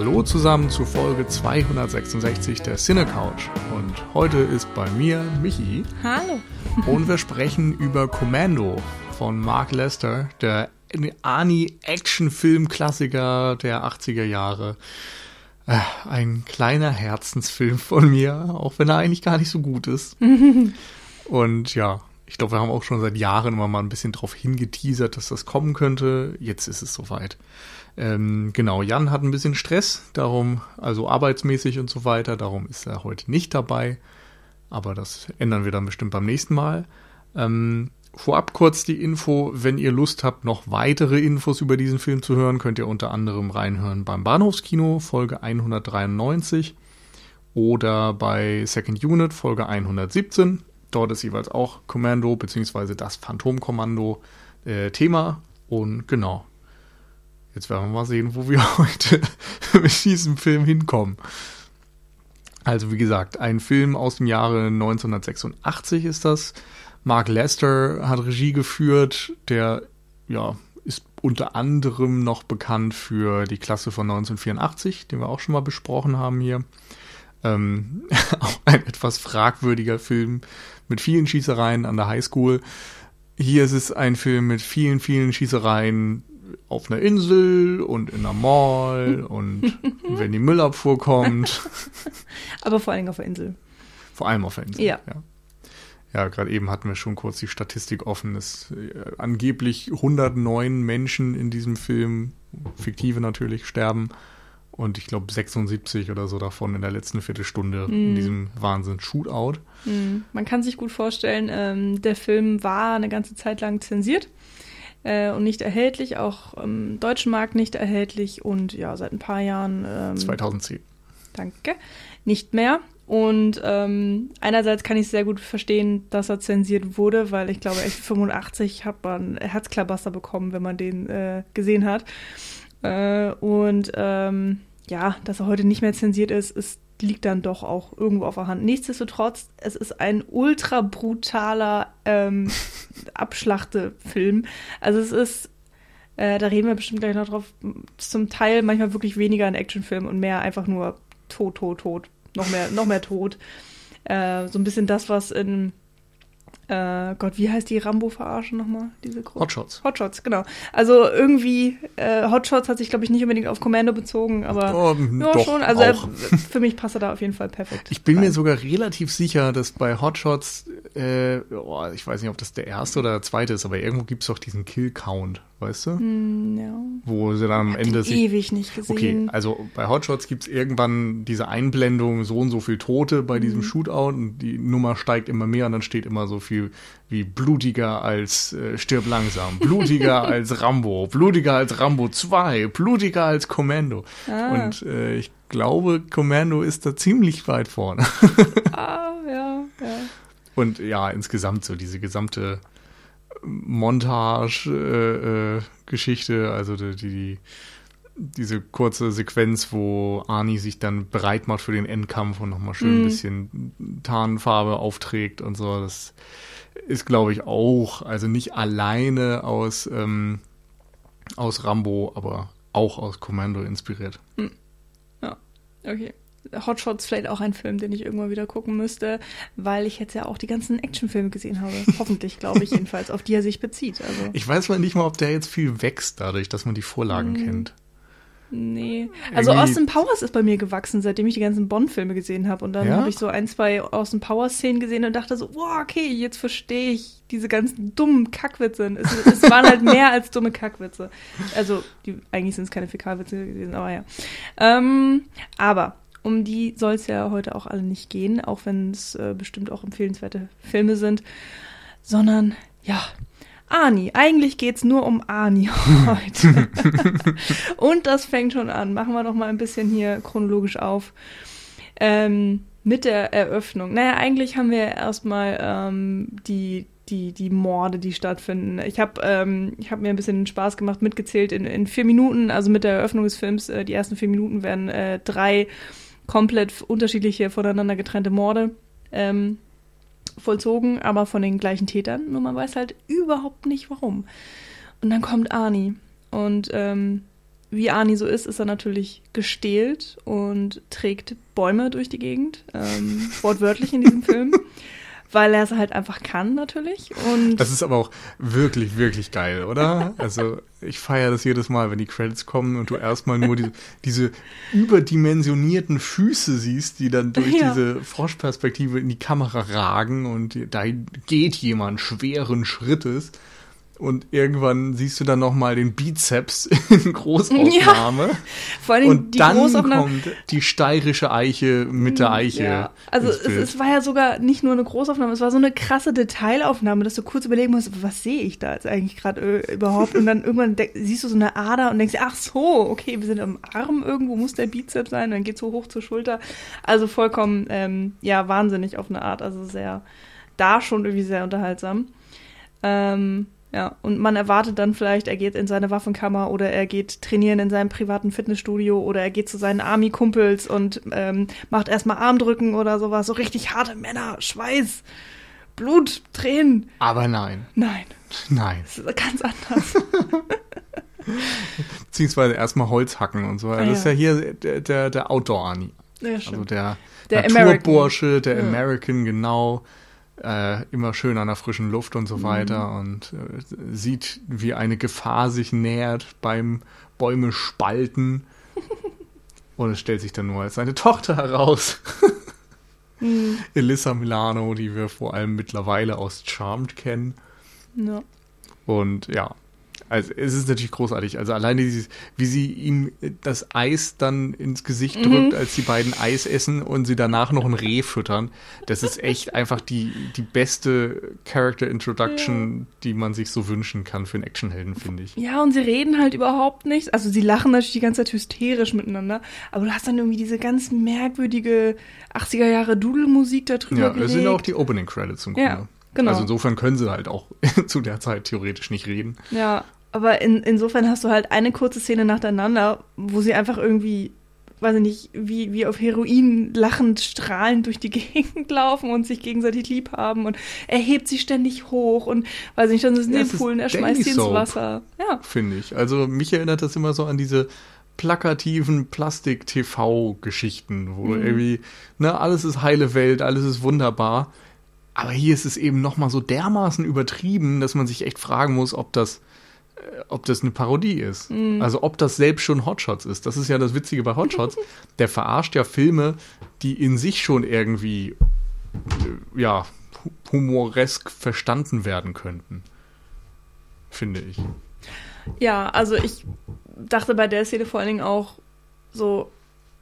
Hallo zusammen zu Folge 266 der Cine Couch. Und heute ist bei mir Michi. Hallo. Und wir sprechen über Commando von Mark Lester, der Ani-Action-Film-Klassiker der 80er Jahre. Äh, ein kleiner Herzensfilm von mir, auch wenn er eigentlich gar nicht so gut ist. Und ja, ich glaube, wir haben auch schon seit Jahren immer mal ein bisschen drauf hingeteasert, dass das kommen könnte. Jetzt ist es soweit. Ähm, genau, Jan hat ein bisschen Stress, darum, also arbeitsmäßig und so weiter, darum ist er heute nicht dabei. Aber das ändern wir dann bestimmt beim nächsten Mal. Ähm, vorab kurz die Info, wenn ihr Lust habt, noch weitere Infos über diesen Film zu hören, könnt ihr unter anderem reinhören beim Bahnhofskino, Folge 193 oder bei Second Unit, Folge 117. Dort ist jeweils auch Kommando bzw. das Phantomkommando äh, Thema. Und genau, jetzt werden wir mal sehen, wo wir heute mit diesem Film hinkommen. Also wie gesagt, ein Film aus dem Jahre 1986 ist das. Mark Lester hat Regie geführt, der ja ist unter anderem noch bekannt für die Klasse von 1984, den wir auch schon mal besprochen haben hier. Ähm, auch ein etwas fragwürdiger Film mit vielen Schießereien an der Highschool. Hier ist es ein Film mit vielen, vielen Schießereien auf einer Insel und in einer Mall und wenn die Müllabfuhr kommt. Aber vor allem auf der Insel. Vor allem auf der Insel. Ja. Ja, ja gerade eben hatten wir schon kurz die Statistik offen. Es äh, angeblich 109 Menschen in diesem Film, fiktive natürlich, sterben. Und ich glaube 76 oder so davon in der letzten Viertelstunde in diesem Wahnsinn-Shootout. Hm. Man kann sich gut vorstellen, ähm, der Film war eine ganze Zeit lang zensiert äh, und nicht erhältlich, auch im deutschen Markt nicht erhältlich und ja, seit ein paar Jahren. Ähm, 2010. Danke. Nicht mehr. Und ähm, einerseits kann ich sehr gut verstehen, dass er zensiert wurde, weil ich glaube, echt 85 hat man Herzklabaster bekommen, wenn man den äh, gesehen hat. Äh, und ähm, ja, dass er heute nicht mehr zensiert ist, ist liegt dann doch auch irgendwo auf der Hand. Nichtsdestotrotz, es ist ein ultra brutaler ähm, Abschlachtefilm. Also es ist, äh, da reden wir bestimmt gleich noch drauf, zum Teil manchmal wirklich weniger ein Actionfilm und mehr einfach nur tot, tot, tot. Noch mehr, noch mehr tot. Äh, so ein bisschen das, was in äh, Gott, wie heißt die Rambo-Verarsche nochmal? Diese Gruppe? Hotshots. Hotshots, genau. Also irgendwie, äh, Hotshots hat sich, glaube ich, nicht unbedingt auf Commando bezogen, aber Oh, ja, doch, schon. Also äh, für mich passt er da auf jeden Fall perfekt. Ich bin mir rein. sogar relativ sicher, dass bei Hotshots, äh, oh, ich weiß nicht, ob das der erste oder der zweite ist, aber irgendwo gibt es doch diesen Kill-Count, weißt du? Hm, ja. Wo sie dann am Hab den Ende sich. ewig nicht Okay, gesehen. also bei Hotshots gibt es irgendwann diese Einblendung, so und so viel Tote bei Mhm. diesem Shootout und die Nummer steigt immer mehr und dann steht immer so viel wie blutiger als äh, Stirb langsam, blutiger als Rambo, blutiger als Rambo 2, blutiger als Commando. Ah. Und äh, ich glaube, Commando ist da ziemlich weit vorne. Ah, ja, ja. Und ja, insgesamt so diese gesamte Montage-Geschichte, äh, also die, die, diese kurze Sequenz, wo Arnie sich dann bereit macht für den Endkampf und nochmal schön ein Mhm. bisschen Tarnfarbe aufträgt und so, das ist, glaube ich, auch, also nicht alleine aus, ähm, aus Rambo, aber auch aus Commando inspiriert. Okay. Hotshots vielleicht auch ein Film, den ich irgendwann wieder gucken müsste, weil ich jetzt ja auch die ganzen Actionfilme gesehen habe. Hoffentlich, glaube ich jedenfalls, auf die er sich bezieht. Also, Ich weiß mal nicht mal, ob der jetzt viel wächst, dadurch, dass man die Vorlagen Mhm. kennt. Nee. Also Irgendwie- Austin Powers ist bei mir gewachsen, seitdem ich die ganzen Bond-Filme gesehen habe. Und dann Ja? habe ich so ein, zwei Austin Powers-Szenen gesehen und dachte so, wow, okay, jetzt verstehe ich diese ganzen dummen Kackwitze. Es, es waren halt mehr als dumme Kackwitze. Also, die, eigentlich sind es keine Fäkalwitze gewesen, aber ja. Ähm, aber um die soll es ja heute auch alle nicht gehen, auch wenn es äh, bestimmt auch empfehlenswerte Filme sind, sondern ja, Ani. Eigentlich geht's nur um Ani heute. Und das fängt schon an. Machen wir doch mal ein bisschen hier chronologisch auf. Ähm, mit der Eröffnung. Naja, eigentlich haben wir erstmal ähm, die, die, die Morde, die stattfinden. Ich habe ähm, ich hab mir ein bisschen Spaß gemacht, mitgezählt in, in vier Minuten, also mit der Eröffnung des Films, äh, die ersten vier Minuten werden äh, drei komplett unterschiedliche, voneinander getrennte Morde ähm, vollzogen, aber von den gleichen Tätern. Nur man weiß halt überhaupt nicht warum. Und dann kommt Arnie und ähm, wie Arnie so ist, ist er natürlich gestählt und trägt Bäume durch die Gegend, ähm, wortwörtlich in diesem Film, weil er es halt einfach kann natürlich. Und Das ist aber auch wirklich, wirklich geil, oder? Also ich feiere das jedes Mal, wenn die Credits kommen und du erstmal nur diese, diese überdimensionierten Füße siehst, die dann durch Ja. diese Froschperspektive in die Kamera ragen und da geht jemand schweren Schrittes. Und irgendwann siehst du dann nochmal den Bizeps in Großaufnahme. vor allem Und die dann Großaufnahmen. kommt die steirische Eiche mit der Eiche. Ja. Also es, es war ja sogar nicht nur eine Großaufnahme, es war so eine krasse Detailaufnahme, dass du kurz überlegen musst, was sehe ich da jetzt eigentlich gerade äh, überhaupt? Und dann irgendwann siehst du so eine Ader und denkst, ach so, okay, wir sind am Arm irgendwo, muss der Bizeps sein, dann geht's so hoch zur Schulter. Also vollkommen, ähm, ja, wahnsinnig auf eine Art, also sehr, da schon irgendwie sehr unterhaltsam. Ähm, ja, und man erwartet dann vielleicht, er geht in seine Waffenkammer oder er geht trainieren in seinem privaten Fitnessstudio oder er geht zu seinen Army-Kumpels und ähm, macht erstmal Armdrücken oder sowas. So richtig harte Männer, Schweiß, Blut, Tränen. Aber nein, Nein, nein. das ist ganz anders. Beziehungsweise erstmal Holz hacken und so. Ah, das ist ja ja. hier der, der, der Outdoor-Ani. Ja, Also der, Der Naturbursche, der Ja. American, genau. Äh, immer schön an der frischen Luft und so Mhm. weiter und äh, sieht, wie eine Gefahr sich nähert beim Bäume spalten. und es stellt sich dann nur als seine Tochter heraus. Hm, Elissa Milano, die wir vor allem mittlerweile aus Charmed kennen. ja. Und ja, also es ist natürlich großartig. Also alleine dieses, wie sie ihm das Eis dann ins Gesicht Mhm. drückt, als die beiden Eis essen und sie danach noch ein Reh füttern. Das ist echt einfach die, die beste Character Introduction, die man sich so wünschen kann für einen Actionhelden, finde ich. Ja, und sie reden halt überhaupt nicht. Also sie lachen natürlich die ganze Zeit hysterisch miteinander, aber du hast dann irgendwie diese ganz merkwürdige 80er Jahre Dudelmusik da drüber Ja, gelegt. es sind auch die Opening Credits im Ja, Grunde. genau. Also insofern können sie halt auch zu der Zeit theoretisch nicht reden. Ja, aber in, insofern hast du halt eine kurze Szene nacheinander, wo sie einfach irgendwie, weiß ich nicht, wie, wie auf Heroin lachend, strahlend durch die Gegend laufen und sich gegenseitig lieb haben und er hebt sie ständig hoch und, weiß ich nicht, dann sind sie Ja, im es ist Pool und er schmeißt sie ins. Wasser. Ja. finde ich. Also mich erinnert das immer so an diese plakativen Plastik-TV-Geschichten, wo Mhm. irgendwie, ne, alles ist heile Welt, alles ist wunderbar. Aber hier ist es eben nochmal so dermaßen übertrieben, dass man sich echt fragen muss, ob das, ob das eine Parodie ist. Mhm. Also ob das selbst schon Hotshots ist. Das ist ja das Witzige bei Hotshots. Der verarscht ja Filme, die in sich schon irgendwie, äh, ja, hu- humoresk verstanden werden könnten. Finde ich. Ja, also ich dachte bei der Szene vor allen Dingen auch so,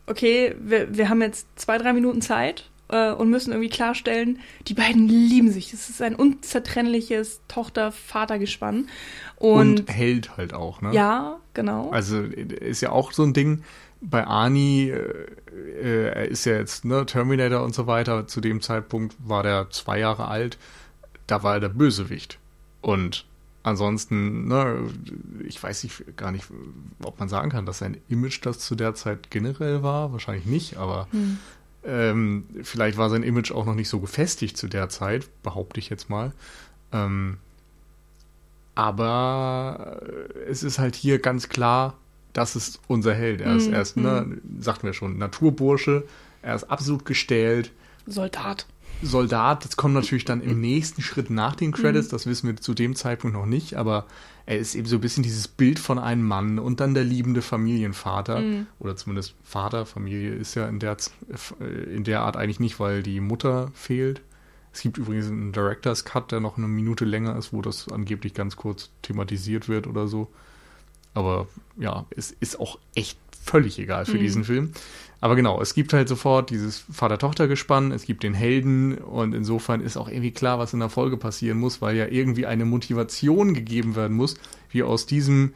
okay, wir, wir haben jetzt zwei, drei Minuten Zeit äh, und müssen irgendwie klarstellen, die beiden lieben sich. Es ist ein unzertrennliches Tochter-Vater-Gespann. Und, Und, hält halt auch, ne? ja, genau. Also ist ja auch so ein Ding bei Arnie, äh, äh, er ist ja jetzt ne, Terminator und so weiter. Zu dem Zeitpunkt war der zwei Jahre alt. Da war er der Bösewicht. Und ansonsten, ne, ich weiß nicht, gar nicht, ob man sagen kann, dass sein Image das zu der Zeit generell war. Wahrscheinlich nicht, aber Hm. Ähm, vielleicht war sein Image auch noch nicht so gefestigt zu der Zeit, behaupte ich jetzt mal. Ähm, aber es ist halt hier ganz klar, das ist unser Held. Er ist Mhm, erst, ne, sagten wir schon, Naturbursche. Er ist absolut gestählt. Soldat. Soldat, das kommt natürlich dann im nächsten Schritt nach den Credits, Mhm. das wissen wir zu dem Zeitpunkt noch nicht, aber er ist eben so ein bisschen dieses Bild von einem Mann und dann der liebende Familienvater Mhm. oder zumindest Vater, Familie ist ja in der, äh, in der Art eigentlich nicht, weil die Mutter fehlt. Es gibt übrigens einen Director's Cut, der noch eine Minute länger ist, wo das angeblich ganz kurz thematisiert wird oder so. Aber ja, es ist auch echt völlig egal für Mhm. diesen Film. Aber genau, es gibt halt sofort dieses Vater-Tochter-Gespann, es gibt den Helden und insofern ist auch irgendwie klar, was in der Folge passieren muss, weil ja irgendwie eine Motivation gegeben werden muss, wie aus diesem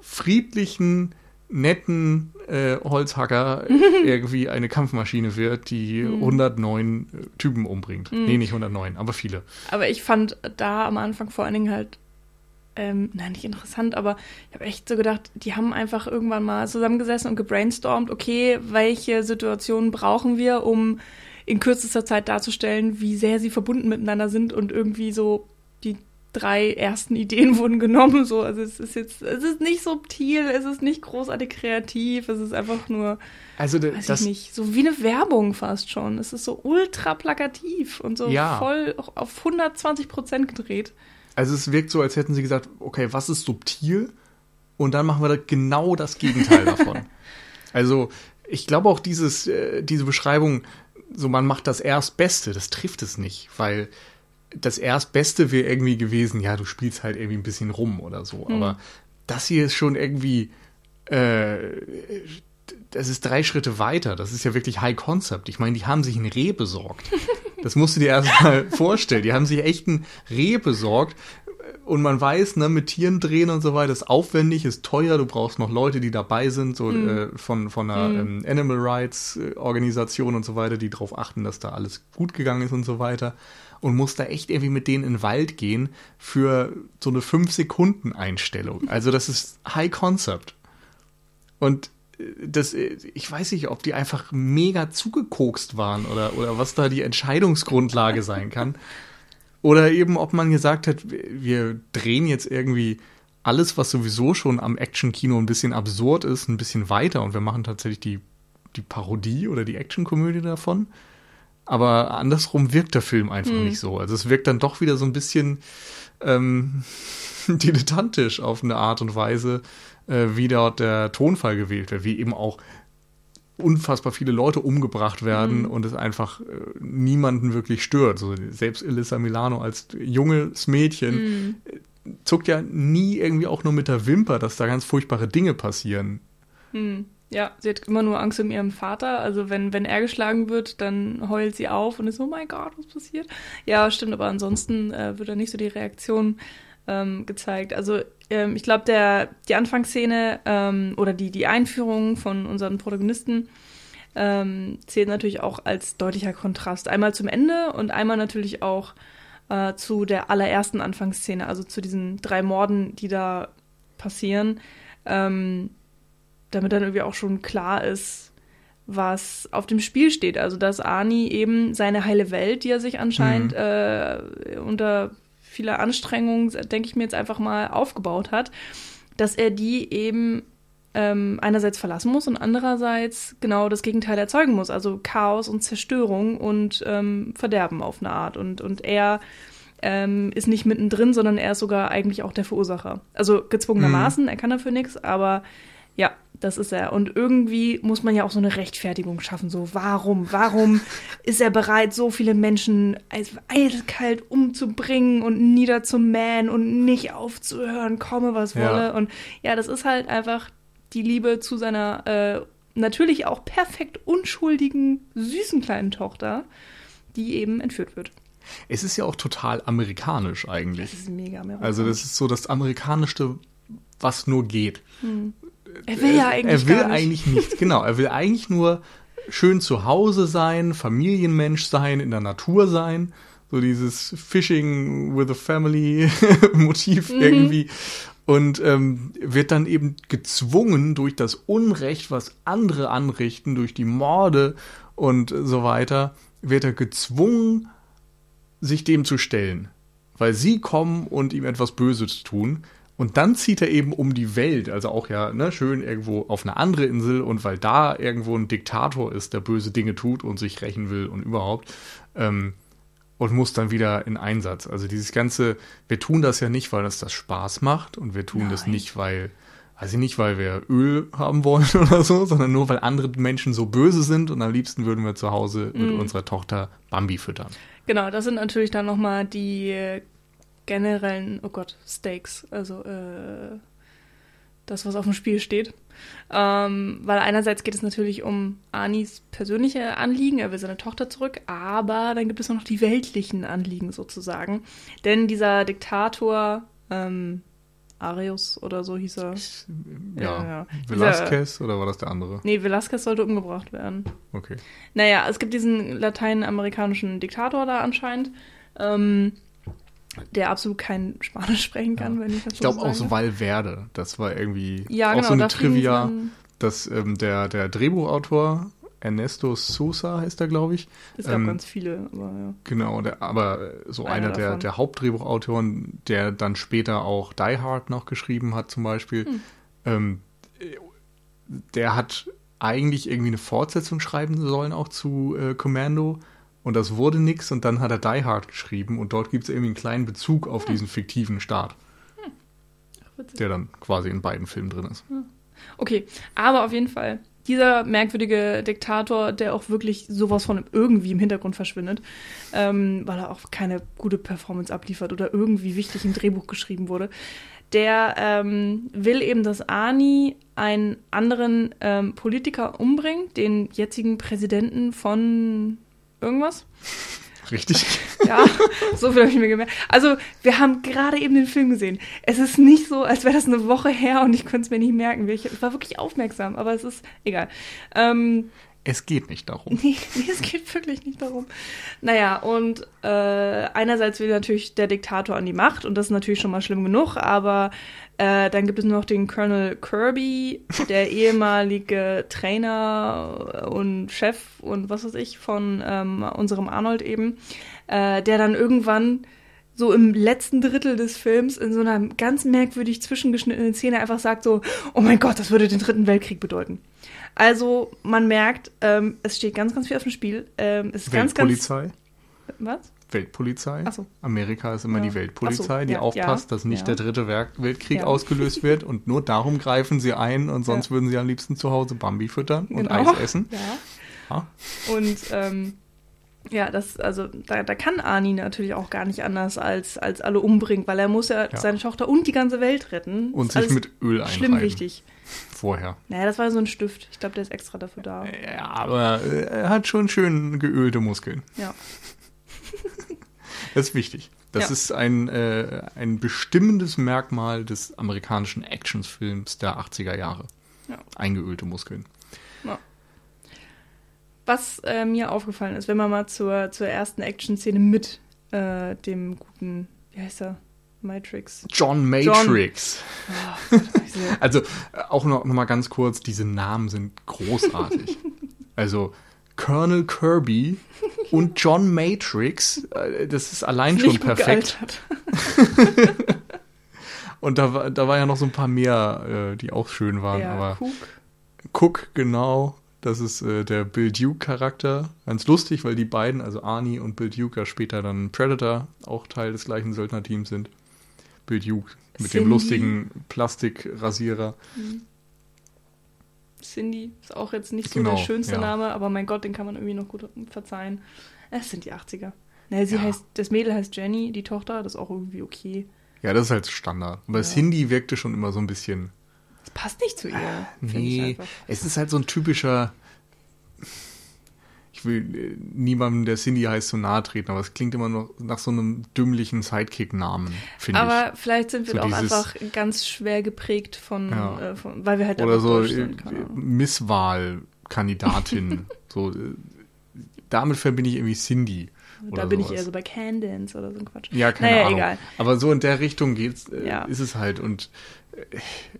friedlichen, netten äh, Holzhacker irgendwie eine Kampfmaschine wird, die Mhm. 109 äh, Typen umbringt. Mhm. Nee, nicht 109, aber viele. Aber ich fand da am Anfang vor allen Dingen halt, ähm, nein, nicht interessant, aber ich habe echt so gedacht, die haben einfach irgendwann mal zusammengesessen und gebrainstormt, okay, welche Situationen brauchen wir, um in kürzester Zeit darzustellen, wie sehr sie verbunden miteinander sind und irgendwie so die drei ersten Ideen wurden genommen. So, also es ist jetzt, es ist nicht subtil, es ist nicht großartig kreativ, es ist einfach nur, Also da- weiß das, ich nicht, so wie eine Werbung fast schon. Es ist so ultra plakativ und so Ja. voll auf 120 Prozent gedreht. Also es wirkt so, als hätten sie gesagt, okay, was ist subtil? Und dann machen wir da genau das Gegenteil davon. Also ich glaube auch dieses, äh, diese Beschreibung, so man macht das Erstbeste, das trifft es nicht, weil das Erstbeste wäre irgendwie gewesen, ja, du spielst halt irgendwie ein bisschen rum oder so. Aber das hier ist schon irgendwie, äh, das ist drei Schritte weiter. Das ist ja wirklich High Concept. Ich meine, die haben sich ein Reh besorgt. Das musst du dir erstmal vorstellen. Die haben sich echt ein Reh besorgt. Und man weiß, ne, mit Tieren drehen und so weiter ist aufwendig, ist teuer. Du brauchst noch Leute, die dabei sind, so äh, von, von einer ähm, Animal Rights äh, Organisation und so weiter, die darauf achten, dass da alles gut gegangen ist und so weiter. Und musst da echt irgendwie mit denen in den Wald gehen für so eine 5-Sekunden-Einstellung. Also das ist High Concept. Und das, äh, ich weiß nicht, ob die einfach mega zugekokst waren oder, oder was da die Entscheidungsgrundlage sein kann. Oder eben, ob man gesagt hat, wir- drehen jetzt irgendwie alles, was sowieso schon am Action-Kino ein bisschen absurd ist, ein bisschen weiter und wir machen tatsächlich die, die Parodie oder die Action-Komödie davon. Aber andersrum wirkt der Film einfach nicht so. Also es wirkt dann doch wieder so ein bisschen ähm, dilettantisch auf eine Art und Weise, äh, wie dort der Tonfall gewählt wird, wie eben auch unfassbar viele Leute umgebracht werden und es einfach äh, niemanden wirklich stört. So, selbst Elissa Milano als junges Mädchen äh, zuckt ja nie irgendwie auch nur mit der Wimper, dass da ganz furchtbare Dinge passieren. Hm. Ja, sie hat immer nur Angst um ihren Vater. Also wenn, wenn er geschlagen wird, dann heult sie auf und ist, oh mein Gott, was passiert? Ja, stimmt, aber ansonsten äh, wird da nicht so die Reaktion ähm, gezeigt. Also ähm, ich glaube, der die Anfangsszene ähm, oder die, die Einführung von unseren Protagonisten ähm, zählt natürlich auch als deutlicher Kontrast. Einmal zum Ende und einmal natürlich auch äh, zu der allerersten Anfangsszene, also zu diesen drei Morden, die da passieren. Ähm, damit dann irgendwie auch schon klar ist, was auf dem Spiel steht. Also dass Arnie eben seine heile Welt, die er sich anscheinend äh, unter vieler Anstrengung, denke ich mir jetzt einfach mal, aufgebaut hat, dass er die eben ähm, einerseits verlassen muss und andererseits genau das Gegenteil erzeugen muss. Also Chaos und Zerstörung und ähm, Verderben auf eine Art. Und, und er ähm, ist nicht mittendrin, sondern er ist sogar eigentlich auch der Verursacher. Also gezwungenermaßen, er kann dafür nichts, aber ja, das ist er. Und irgendwie muss man ja auch so eine Rechtfertigung schaffen. So, warum, warum ist er bereit, so viele Menschen als eiskalt umzubringen und niederzumähen und nicht aufzuhören, komme was Ja. wolle. Und ja, das ist halt einfach die Liebe zu seiner äh, natürlich auch perfekt unschuldigen, süßen kleinen Tochter, die eben entführt wird. Es ist ja auch total amerikanisch eigentlich. Das ist mega amerikanisch. Also das ist so das amerikanischste, was nur geht. Er will ja eigentlich er will nicht. eigentlich nichts, genau. Er will eigentlich nur schön zu Hause sein, Familienmensch sein, in der Natur sein. So dieses Fishing with a Family Motiv Mhm. irgendwie. Und ähm, wird dann eben gezwungen durch das Unrecht, was andere anrichten, durch die Morde und so weiter, wird er gezwungen, sich dem zu stellen. Weil sie kommen und ihm etwas Böses tun. Und dann zieht er eben um die Welt, also auch ja, ne, schön irgendwo auf eine andere Insel und weil da irgendwo ein Diktator ist, der böse Dinge tut und sich rächen will und überhaupt, ähm, und muss dann wieder in Einsatz. Also dieses ganze, wir tun das ja nicht, weil das das Spaß macht und wir tun das Nein. nicht, weil, weiß ich nicht, weil wir Öl haben wollen oder so, sondern nur, weil andere Menschen so böse sind und am liebsten würden wir zu Hause mit unserer Tochter Bambi füttern. Genau, das sind natürlich dann nochmal die generellen, oh Gott, Stakes, also äh, das, was auf dem Spiel steht. Ähm, weil einerseits geht es natürlich um Anis persönliche Anliegen, er will seine Tochter zurück, aber dann gibt es auch noch die weltlichen Anliegen sozusagen. Denn dieser Diktator, ähm, Arius oder so hieß er. Ja, Ja, ja. Velasquez oder war das der andere? Nee, Velasquez sollte umgebracht werden. Okay. Naja, es gibt diesen lateinamerikanischen Diktator da anscheinend, ähm, der absolut kein Spanisch sprechen kann, wenn ich das Ich glaube so auch so. Valverde, das war irgendwie Ja, auch genau, so eine da Trivia, dass ähm, der, der Drehbuchautor Ernesto Sosa heißt er, glaube ich. Es gab ähm, ganz viele, aber ja. Genau, der, aber so einer, einer der, der Hauptdrehbuchautoren, der dann später auch Die Hard noch geschrieben hat, zum Beispiel. Hm. Ähm, der hat eigentlich irgendwie eine Fortsetzung schreiben sollen, auch zu äh, Commando. Und das wurde nix und dann hat er Die Hard geschrieben und dort gibt es irgendwie einen kleinen Bezug auf hm. diesen fiktiven Staat. Hm. Ach, der dann quasi in beiden Filmen drin ist. Hm. Okay, aber auf jeden Fall dieser merkwürdige Diktator, der auch wirklich sowas von irgendwie im Hintergrund verschwindet, ähm, weil er auch keine gute Performance abliefert oder irgendwie wichtig im Drehbuch geschrieben wurde, der ähm, will eben, dass Ani einen anderen ähm, Politiker umbringt, den jetzigen Präsidenten von irgendwas. Richtig. Ja, so viel habe ich mir gemerkt. Also, wir haben gerade eben den Film gesehen. Es ist nicht so, als wäre das eine Woche her und ich könnte es mir nicht merken. Ich war wirklich aufmerksam, aber es ist egal. Ähm, es geht nicht darum. Nee, nee, es geht wirklich nicht darum. Naja, und äh, einerseits will natürlich der Diktator an die Macht und das ist natürlich schon mal schlimm genug, aber äh, dann gibt es noch den Colonel Kirby, der ehemalige Trainer und Chef und was weiß ich von ähm, unserem Arnold eben, äh, der dann irgendwann so im letzten Drittel des Films in so einer ganz merkwürdig zwischengeschnittenen Szene einfach sagt so, oh mein Gott, das würde den dritten Weltkrieg bedeuten. Also man merkt, ähm, es steht ganz, ganz viel auf dem Spiel. Ähm, es ist Weltpolizei? Ganz, ganz, was? Weltpolizei. So. Amerika ist immer ja. die Weltpolizei, so, die ja, aufpasst, ja, dass nicht der dritte Weltkrieg ausgelöst wird und nur darum greifen sie ein und sonst würden sie am liebsten zu Hause Bambi füttern und genau. Eis essen. Ja. Und ähm, ja, das, also da, da kann Ani natürlich auch gar nicht anders als, als alle umbringen, weil er muss ja, seine Tochter und die ganze Welt retten. Und sich mit Öl einreiben. Schlimm wichtig. Vorher. Naja, das war so ein Stift. Ich glaube, der ist extra dafür da. Ja, aber er hat schon schön geölte Muskeln. Ja. Das ist wichtig. Das ja. ist ein, äh, ein bestimmendes Merkmal des amerikanischen Actionfilms der 80er Jahre. Ja. Eingeölte Muskeln. Ja. Was äh, mir aufgefallen ist, wenn man mal zur, zur ersten Action-Szene mit äh, dem guten, wie heißt er? Matrix. John Matrix. John. Oh, also auch noch, noch mal ganz kurz, diese Namen sind großartig. also Colonel Kirby und John Matrix, äh, das ist allein schon perfekt. und da war, da war ja noch so ein paar mehr, äh, die auch schön waren. Ja, aber Cook. Cook, genau. Das ist äh, der Bill Duke-Charakter. Ganz lustig, weil die beiden, also Arnie und Bill Duke, ja später dann Predator auch Teil des gleichen Söldnerteams sind. Bill Duke mit Cindy. dem lustigen Plastikrasierer. Mhm. Cindy ist auch jetzt nicht so genau, der schönste ja. Name, aber mein Gott, den kann man irgendwie noch gut verzeihen. Es sind die 80er. Naja, sie ja. heißt, das Mädel heißt Jenny, die Tochter, das ist auch irgendwie okay. Ja, das ist halt Standard. Aber ja. Cindy wirkte schon immer so ein bisschen. Das passt nicht zu ihr. Ah, nee, es ist halt so ein typischer ich will äh, niemandem, der Cindy heißt, so nahe treten, aber es klingt immer noch nach so einem dümmlichen Sidekick-Namen, finde ich. Aber vielleicht sind wir so auch einfach ganz schwer geprägt von, ja. äh, von weil wir halt Oder so äh, Misswahlkandidatin. so, äh, damit verbinde ich irgendwie Cindy. Da bin sowas. ich eher so bei Candance oder so ein Quatsch. Ja, keine naja, Ahnung. Egal. Aber so in der Richtung geht's, äh, ja. ist es halt. Und äh,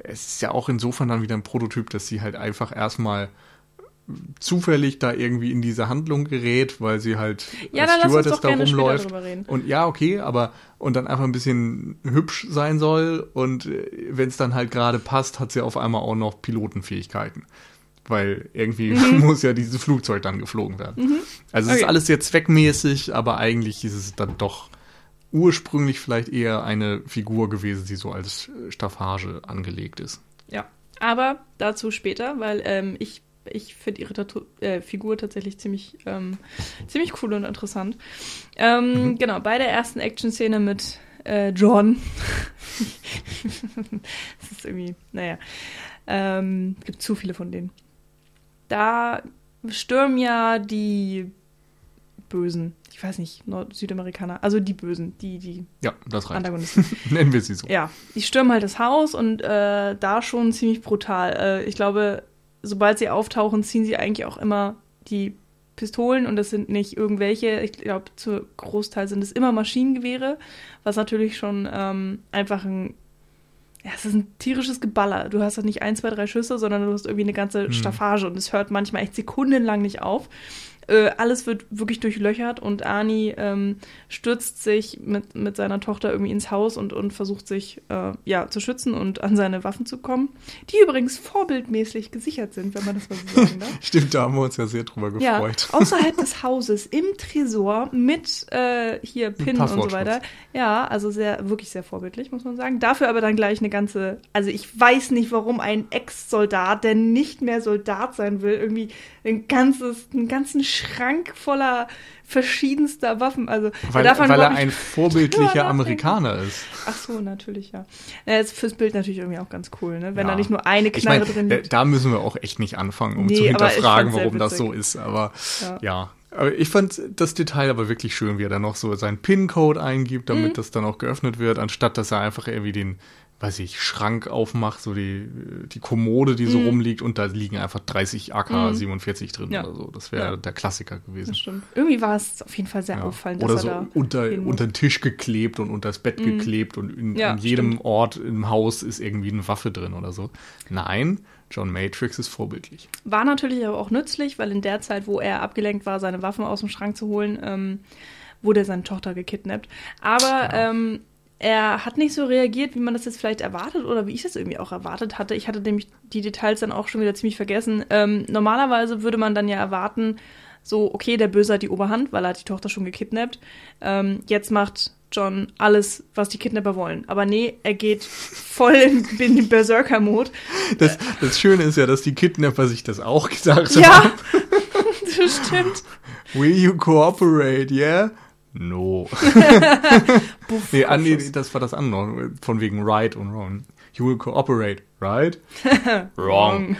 es ist ja auch insofern dann wieder ein Prototyp, dass sie halt einfach erstmal zufällig da irgendwie in diese Handlung gerät, weil sie halt ja, als Stewardess da rumläuft. Und ja, okay, aber und dann einfach ein bisschen hübsch sein soll und äh, wenn es dann halt gerade passt, hat sie auf einmal auch noch Pilotenfähigkeiten. Weil irgendwie mhm. muss ja dieses Flugzeug dann geflogen werden. Mhm. Also es okay. ist alles sehr zweckmäßig, aber eigentlich ist es dann doch ursprünglich vielleicht eher eine Figur gewesen, die so als Staffage angelegt ist. Ja, aber dazu später, weil ähm, ich ich finde ihre Tatu äh, Figur tatsächlich ziemlich, ähm, ziemlich cool und interessant. Ähm, mhm. Genau, bei der ersten Action-Szene mit äh, John. das ist irgendwie, naja. Ähm, gibt zu viele von denen. Da stürmen ja die Bösen. Ich weiß nicht, Nord Südamerikaner. Also die Bösen, die, die ja, das reicht. Antagonisten. Nennen wir sie so. Ja, die stürmen halt das Haus und äh, da schon ziemlich brutal. Äh, ich glaube, sobald sie auftauchen, ziehen sie eigentlich auch immer die Pistolen und das sind nicht irgendwelche, ich glaube, zu Großteil sind es immer Maschinengewehre, was natürlich schon ähm, einfach ein ja, es ist ein tierisches Geballer. Du hast halt nicht ein, zwei, drei Schüsse, sondern du hast irgendwie eine ganze Staffage und es hört manchmal echt sekundenlang nicht auf. Äh, alles wird wirklich durchlöchert und Ani ähm, stürzt sich mit, mit seiner Tochter irgendwie ins Haus und, und versucht sich äh, ja, zu schützen und an seine Waffen zu kommen, die übrigens vorbildmäßig gesichert sind, wenn man das mal so sagen darf. Stimmt, da haben wir uns ja sehr drüber Ja, gefreut. außerhalb des Hauses, im Tresor, mit äh, hier Pin und so weiter. Ja, also sehr, wirklich sehr vorbildlich, muss man sagen. Dafür aber dann gleich eine ganze, also ich weiß nicht, warum ein Ex-Soldat, der nicht mehr Soldat sein will, irgendwie ein ganzes, einen ganzen Schrank voller verschiedenster Waffen. Also Weil, man weil er ein vorbildlicher Amerikaner ist. Ach so, natürlich, ja. ja ist fürs Bild natürlich irgendwie auch ganz cool, ne? Wenn Ja. da nicht nur eine Ich Knarre meine, drin äh, liegt. da müssen wir auch echt nicht anfangen, um Nee, zu ich hinterfragen, warum das so ist. Aber Ja. ja. Aber ich fand das Detail aber wirklich schön, wie er dann noch so seinen PIN-Code eingibt, damit Mhm. das dann auch geöffnet wird, anstatt dass er einfach irgendwie den, weiß ich, Schrank aufmacht, so die, die Kommode, die so rumliegt und da liegen einfach 30 AK-47 drin Mhm. Ja. oder so. Das wäre Ja. der Klassiker gewesen. Das stimmt. Irgendwie war es auf jeden Fall sehr Ja. auffallend, dass Oder er so da unter, unter den Tisch geklebt und unter das Bett geklebt und in, Ja, in jedem stimmt. Ort im Haus ist irgendwie eine Waffe drin oder so. Nein, John Matrix ist vorbildlich. War natürlich aber auch nützlich, weil in der Zeit, wo er abgelenkt war, seine Waffen aus dem Schrank zu holen, ähm, wurde seine Tochter gekidnappt. Aber ähm, er hat nicht so reagiert, wie man das jetzt vielleicht erwartet oder wie ich das irgendwie auch erwartet hatte. Ich hatte nämlich die Details dann auch schon wieder ziemlich vergessen. Ähm, normalerweise würde man dann ja erwarten, so, okay, der Böse hat die Oberhand, weil er hat die Tochter schon gekidnappt. Ähm, jetzt macht John alles, was die Kidnapper wollen. Aber nee, er geht voll in, in den Berserker-Mode. Das, das Schöne ist ja, dass die Kidnapper sich das auch gesagt Ja, haben. das stimmt. Will you cooperate, yeah? No. Nee, ah, nee, Kopfschuss. das war das andere, von wegen right und wrong. You will cooperate, right? Wrong.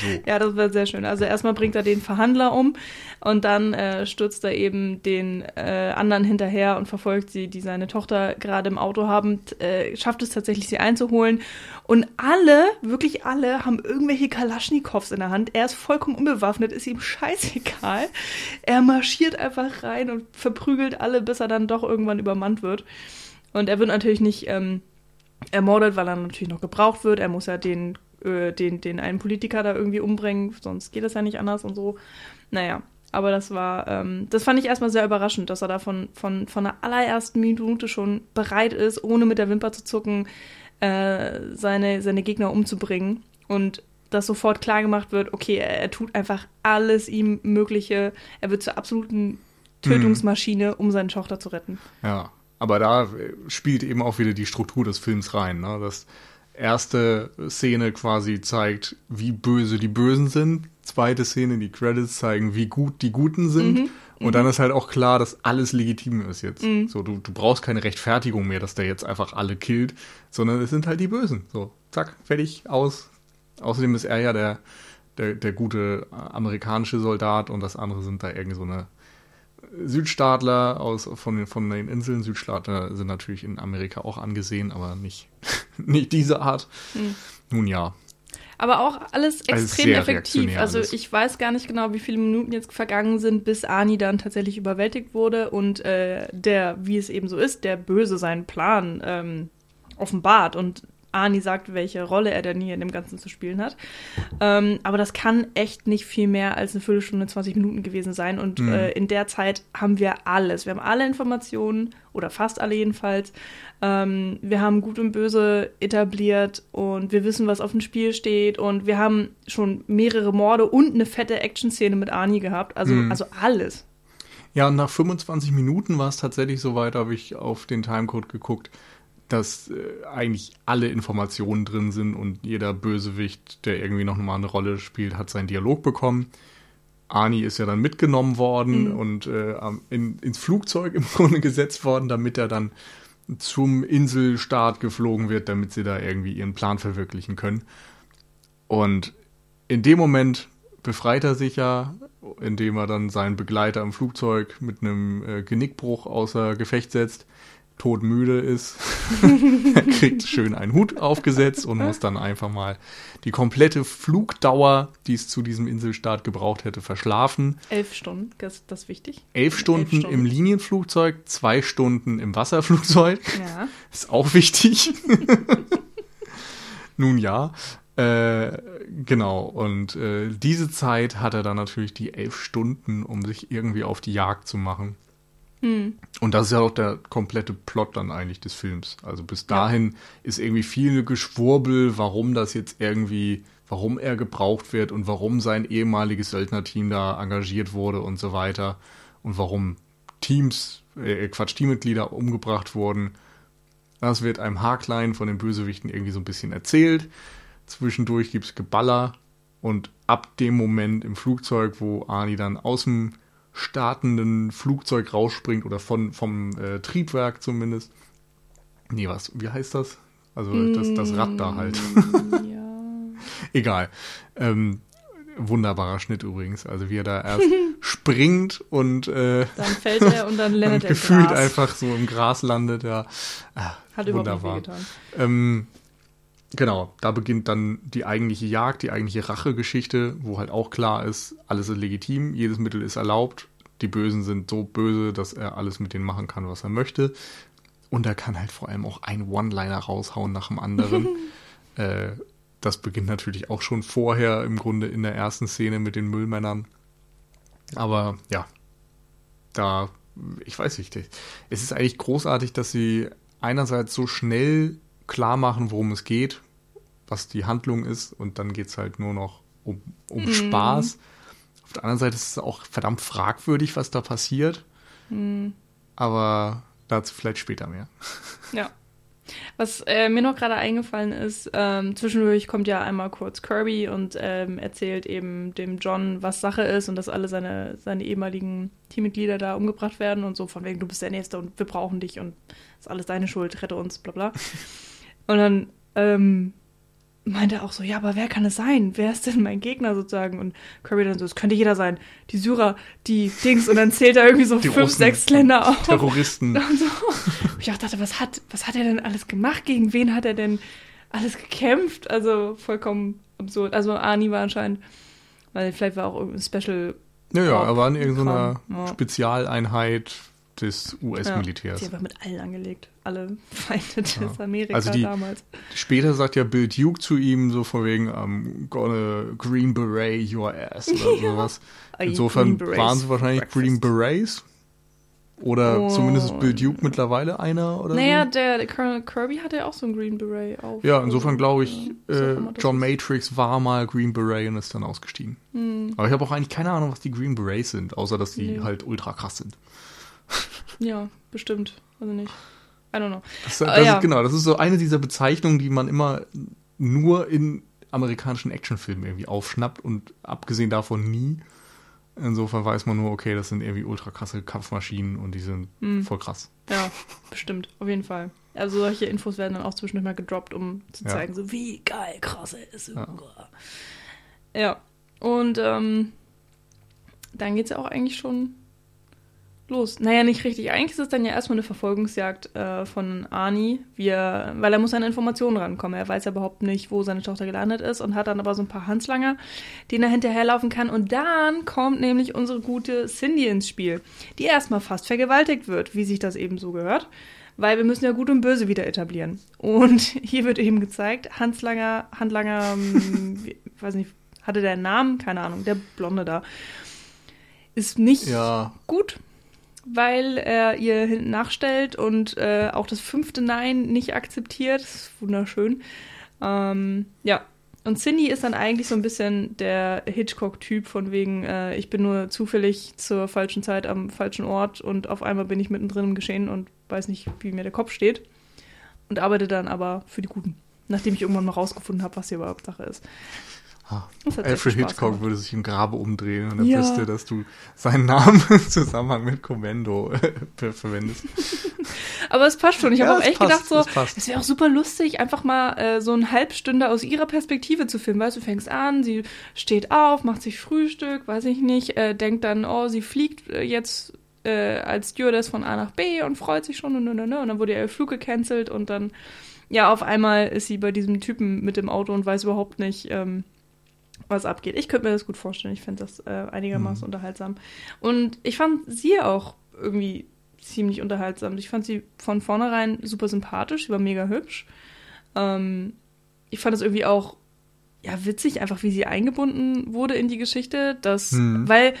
So. Ja, das war sehr schön. Also erstmal bringt er den Verhandler um und dann äh, stürzt er eben den äh, anderen hinterher und verfolgt sie, die seine Tochter gerade im Auto haben, äh, schafft es tatsächlich, sie einzuholen. Und alle, wirklich alle, haben irgendwelche Kalaschnikows in der Hand. Er ist vollkommen unbewaffnet, ist ihm scheißegal. Er marschiert einfach rein und verprügelt alle, bis er dann doch irgendwann übermannt wird. Und er wird natürlich nicht ähm, ermordet, weil er natürlich noch gebraucht wird. Er muss ja den, äh, den, den einen Politiker da irgendwie umbringen, sonst geht das ja nicht anders und so. Naja, aber das war, ähm, das fand ich erstmal sehr überraschend, dass er da von, von, von der allerersten Minute schon bereit ist, ohne mit der Wimper zu zucken, äh, seine, seine Gegner umzubringen. Und dass sofort klar gemacht wird, okay, er, er tut einfach alles ihm Mögliche. Er wird zur absoluten Tötungsmaschine, um seine Tochter zu retten. Ja, aber da äh, spielt eben auch wieder die Struktur des Films rein. Ne? Das erste Szene quasi zeigt, wie böse die Bösen sind. Zweite Szene, die Credits zeigen, wie gut die Guten sind. Und dann ist halt auch klar, dass alles legitim ist jetzt. So, du, du brauchst keine Rechtfertigung mehr, dass der jetzt einfach alle killt, sondern es sind halt die Bösen. So, zack, fertig, aus. Außerdem ist er ja der, der, der gute amerikanische Soldat und das andere sind da irgendwie so eine Südstaatler aus, von, den, von den Inseln. Südstaatler sind natürlich in Amerika auch angesehen, aber nicht, nicht diese Art. Nun ja. Aber auch alles Also extrem sehr effektiv. Also alles. ich weiß gar nicht genau, wie viele Minuten jetzt vergangen sind, bis Ani dann tatsächlich überwältigt wurde und äh, der, wie es eben so ist, der Böse seinen Plan ähm, offenbart und Ani sagt, welche Rolle er denn hier in dem Ganzen zu spielen hat. Ähm, aber das kann echt nicht viel mehr als eine Viertelstunde, 20 Minuten gewesen sein. Und Mhm. äh, in der Zeit haben wir alles. Wir haben alle Informationen, oder fast alle jedenfalls. Ähm, wir haben Gut und Böse etabliert und wir wissen, was auf dem Spiel steht. Und wir haben schon mehrere Morde und eine fette Action-Szene mit Ani gehabt. Also, Mhm. also alles. Ja, und nach 25 Minuten war es tatsächlich so weit, habe ich auf den Timecode geguckt, dass äh, eigentlich alle Informationen drin sind und jeder Bösewicht, der irgendwie noch mal eine Rolle spielt, hat seinen Dialog bekommen. Ani ist ja dann mitgenommen worden Mhm. und äh, in, ins Flugzeug im Grunde gesetzt worden, damit er dann zum Inselstaat geflogen wird, damit sie da irgendwie ihren Plan verwirklichen können. Und in dem Moment befreit er sich ja, indem er dann seinen Begleiter im Flugzeug mit einem äh, Genickbruch außer Gefecht setzt. Todmüde ist. er kriegt schön einen Hut aufgesetzt und muss dann einfach mal die komplette Flugdauer, die es zu diesem Inselstaat gebraucht hätte, verschlafen. Elf Stunden, das, das ist wichtig. Elf Stunden, Elf Stunden. im Linienflugzeug, zwei Stunden im Wasserflugzeug. Ja. Ist auch wichtig. Nun ja. Äh, genau, und äh, diese Zeit hat er dann natürlich die elf Stunden, um sich irgendwie auf die Jagd zu machen. Hm. Und das ist ja auch der komplette Plot dann eigentlich des Films. Also bis dahin ist irgendwie viel Geschwurbel, warum das jetzt irgendwie, warum er gebraucht wird und warum sein ehemaliges Söldnerteam da engagiert wurde und so weiter. Und warum Teams, äh, Quatsch, Teammitglieder umgebracht wurden. Das wird einem haarklein von den Bösewichten irgendwie so ein bisschen erzählt. Zwischendurch gibt's Geballer und ab dem Moment im Flugzeug, wo Arnie dann aus dem startenden Flugzeug rausspringt oder von, vom äh, Triebwerk zumindest. Nee, was, wie heißt das? Also das, das Rad da halt. Ja. Egal. Ähm, wunderbarer Schnitt übrigens. Also wie er da erst springt und, äh, Dann fällt er und dann und landet er im gefühlt Gras. einfach so im Gras landet. Ja. Ah, Hat überhaupt wunderbar. nicht wehgetan. Ähm, genau, da beginnt dann die eigentliche Jagd, die eigentliche Rachegeschichte, wo halt auch klar ist, alles ist legitim, jedes Mittel ist erlaubt. Die Bösen sind so böse, dass er alles mit denen machen kann, was er möchte. Und er kann halt vor allem auch einen One-Liner raushauen nach dem anderen. äh, das beginnt natürlich auch schon vorher im Grunde in der ersten Szene mit den Müllmännern. Aber ja, da, ich weiß nicht, es ist eigentlich großartig, dass sie einerseits so schnell klar machen, worum es geht, was die Handlung ist, und dann geht es halt nur noch um, um Mhm. Spaß. Auf der anderen Seite ist es auch verdammt fragwürdig, was da passiert. Mhm. Aber dazu vielleicht später mehr. Ja. Was äh, mir noch gerade eingefallen ist, ähm, zwischendurch kommt ja einmal kurz Kirby und ähm, erzählt eben dem John, was Sache ist und dass alle seine, seine ehemaligen Teammitglieder da umgebracht werden und so von wegen, du bist der Nächste und wir brauchen dich und ist alles deine Schuld, rette uns, bla bla. Und dann ähm, meinte er auch so, ja, aber wer kann es sein? Wer ist denn mein Gegner sozusagen? Und Kirby dann so, es könnte jeder sein. Die Syrer, die Dings und dann zählt er irgendwie so Die fünf, Russen, sechs Länder auf. Terroristen. Und so. Ich auch dachte, was hat, was hat er denn alles gemacht? Gegen wen hat er denn alles gekämpft? Also vollkommen absurd. Also Ani war anscheinend, weil vielleicht war auch irgendein Special. Ja, ja, er war in irgendeiner. Spezialeinheit des Ja, US-Militärs. die einfach mit allen angelegt. Alle Feinde des Ja. Amerika Also die- damals. Später sagt ja Bill Duke zu ihm so von wegen, I'm gonna Green Beret your ass oder sowas. Insofern waren sie wahrscheinlich for Green breakfast. Berets. Oder Oh. zumindest ist Bill Duke mittlerweile einer oder Naja, so. der, der Colonel Kirby hatte ja auch so ein Green Beret auf. Ja, insofern glaube ich, Ja, äh, John. Matrix war mal Green Beret und ist dann ausgestiegen. Hm, Aber ich habe auch eigentlich keine Ahnung, was die Green Berets sind, außer dass die Nee. halt ultra krass sind. ja, bestimmt. Also nicht. I don't know. Das, Ah, das ja. ist, genau, das ist so eine dieser Bezeichnungen, die man immer nur in amerikanischen Actionfilmen irgendwie aufschnappt und abgesehen davon nie. Insofern weiß man nur, okay, das sind irgendwie ultra krasse Kampfmaschinen und die sind Hm. voll krass. Ja, bestimmt, auf jeden Fall. Also solche Infos werden dann auch zwischendurch mal gedroppt, um zu Ja. zeigen, so wie geil krass er ist. Ja. Ja, und ähm, dann geht's ja auch eigentlich schon los. Naja, nicht richtig. Eigentlich ist es dann ja erstmal eine Verfolgungsjagd äh, von Arnie, er, weil er muss an Informationen rankommen. Er weiß ja überhaupt nicht, wo seine Tochter gelandet ist und hat dann aber so ein paar Handlanger, denen er hinterherlaufen kann. Und dann kommt nämlich unsere gute Cindy ins Spiel, die erstmal fast vergewaltigt wird, wie sich das eben so gehört. Weil wir müssen ja Gut und Böse wieder etablieren. Und hier wird eben gezeigt, Handlanger, Handlanger, ähm, ich weiß nicht, hatte der einen Namen? Keine Ahnung, der Blonde da. Ist nicht Ja, gut, weil er ihr hinten nachstellt und äh, auch das fünfte Nein nicht akzeptiert. Das ist wunderschön. Ähm, ja. Und Cindy ist dann eigentlich so ein bisschen der Hitchcock-Typ von wegen, äh, ich bin nur zufällig zur falschen Zeit am falschen Ort und auf einmal bin ich mittendrin im Geschehen und weiß nicht, wie mir der Kopf steht. Und arbeite dann aber für die Guten. Nachdem ich irgendwann mal rausgefunden habe, was hier überhaupt Sache ist. Ah, Alfred Hitchcock gemacht. würde sich im Grabe umdrehen und er Ja. wüsste, dass du seinen Namen im Zusammenhang mit Kommando äh, verwendest. Aber es passt schon. Ich habe Ja, auch echt passt, gedacht, so, es wäre auch super lustig, einfach mal äh, so eine Halbstunde aus ihrer Perspektive zu filmen. Weißt du, du fängst an, sie steht auf, macht sich Frühstück, weiß ich nicht, äh, denkt dann, oh, sie fliegt äh, jetzt äh, als Stewardess von A nach B und freut sich schon und, und, und, und dann wurde ihr Flug gecancelt und dann, ja, auf einmal ist sie bei diesem Typen mit dem Auto und weiß überhaupt nicht, ähm, was abgeht. Ich könnte mir das gut vorstellen. Ich finde das äh, einigermaßen mhm. unterhaltsam. Und ich fand sie auch irgendwie ziemlich unterhaltsam. Ich fand sie von vornherein super sympathisch, sie war mega hübsch. Ähm, ich fand es irgendwie auch ja witzig, einfach wie sie eingebunden wurde in die Geschichte, dass, mhm. weil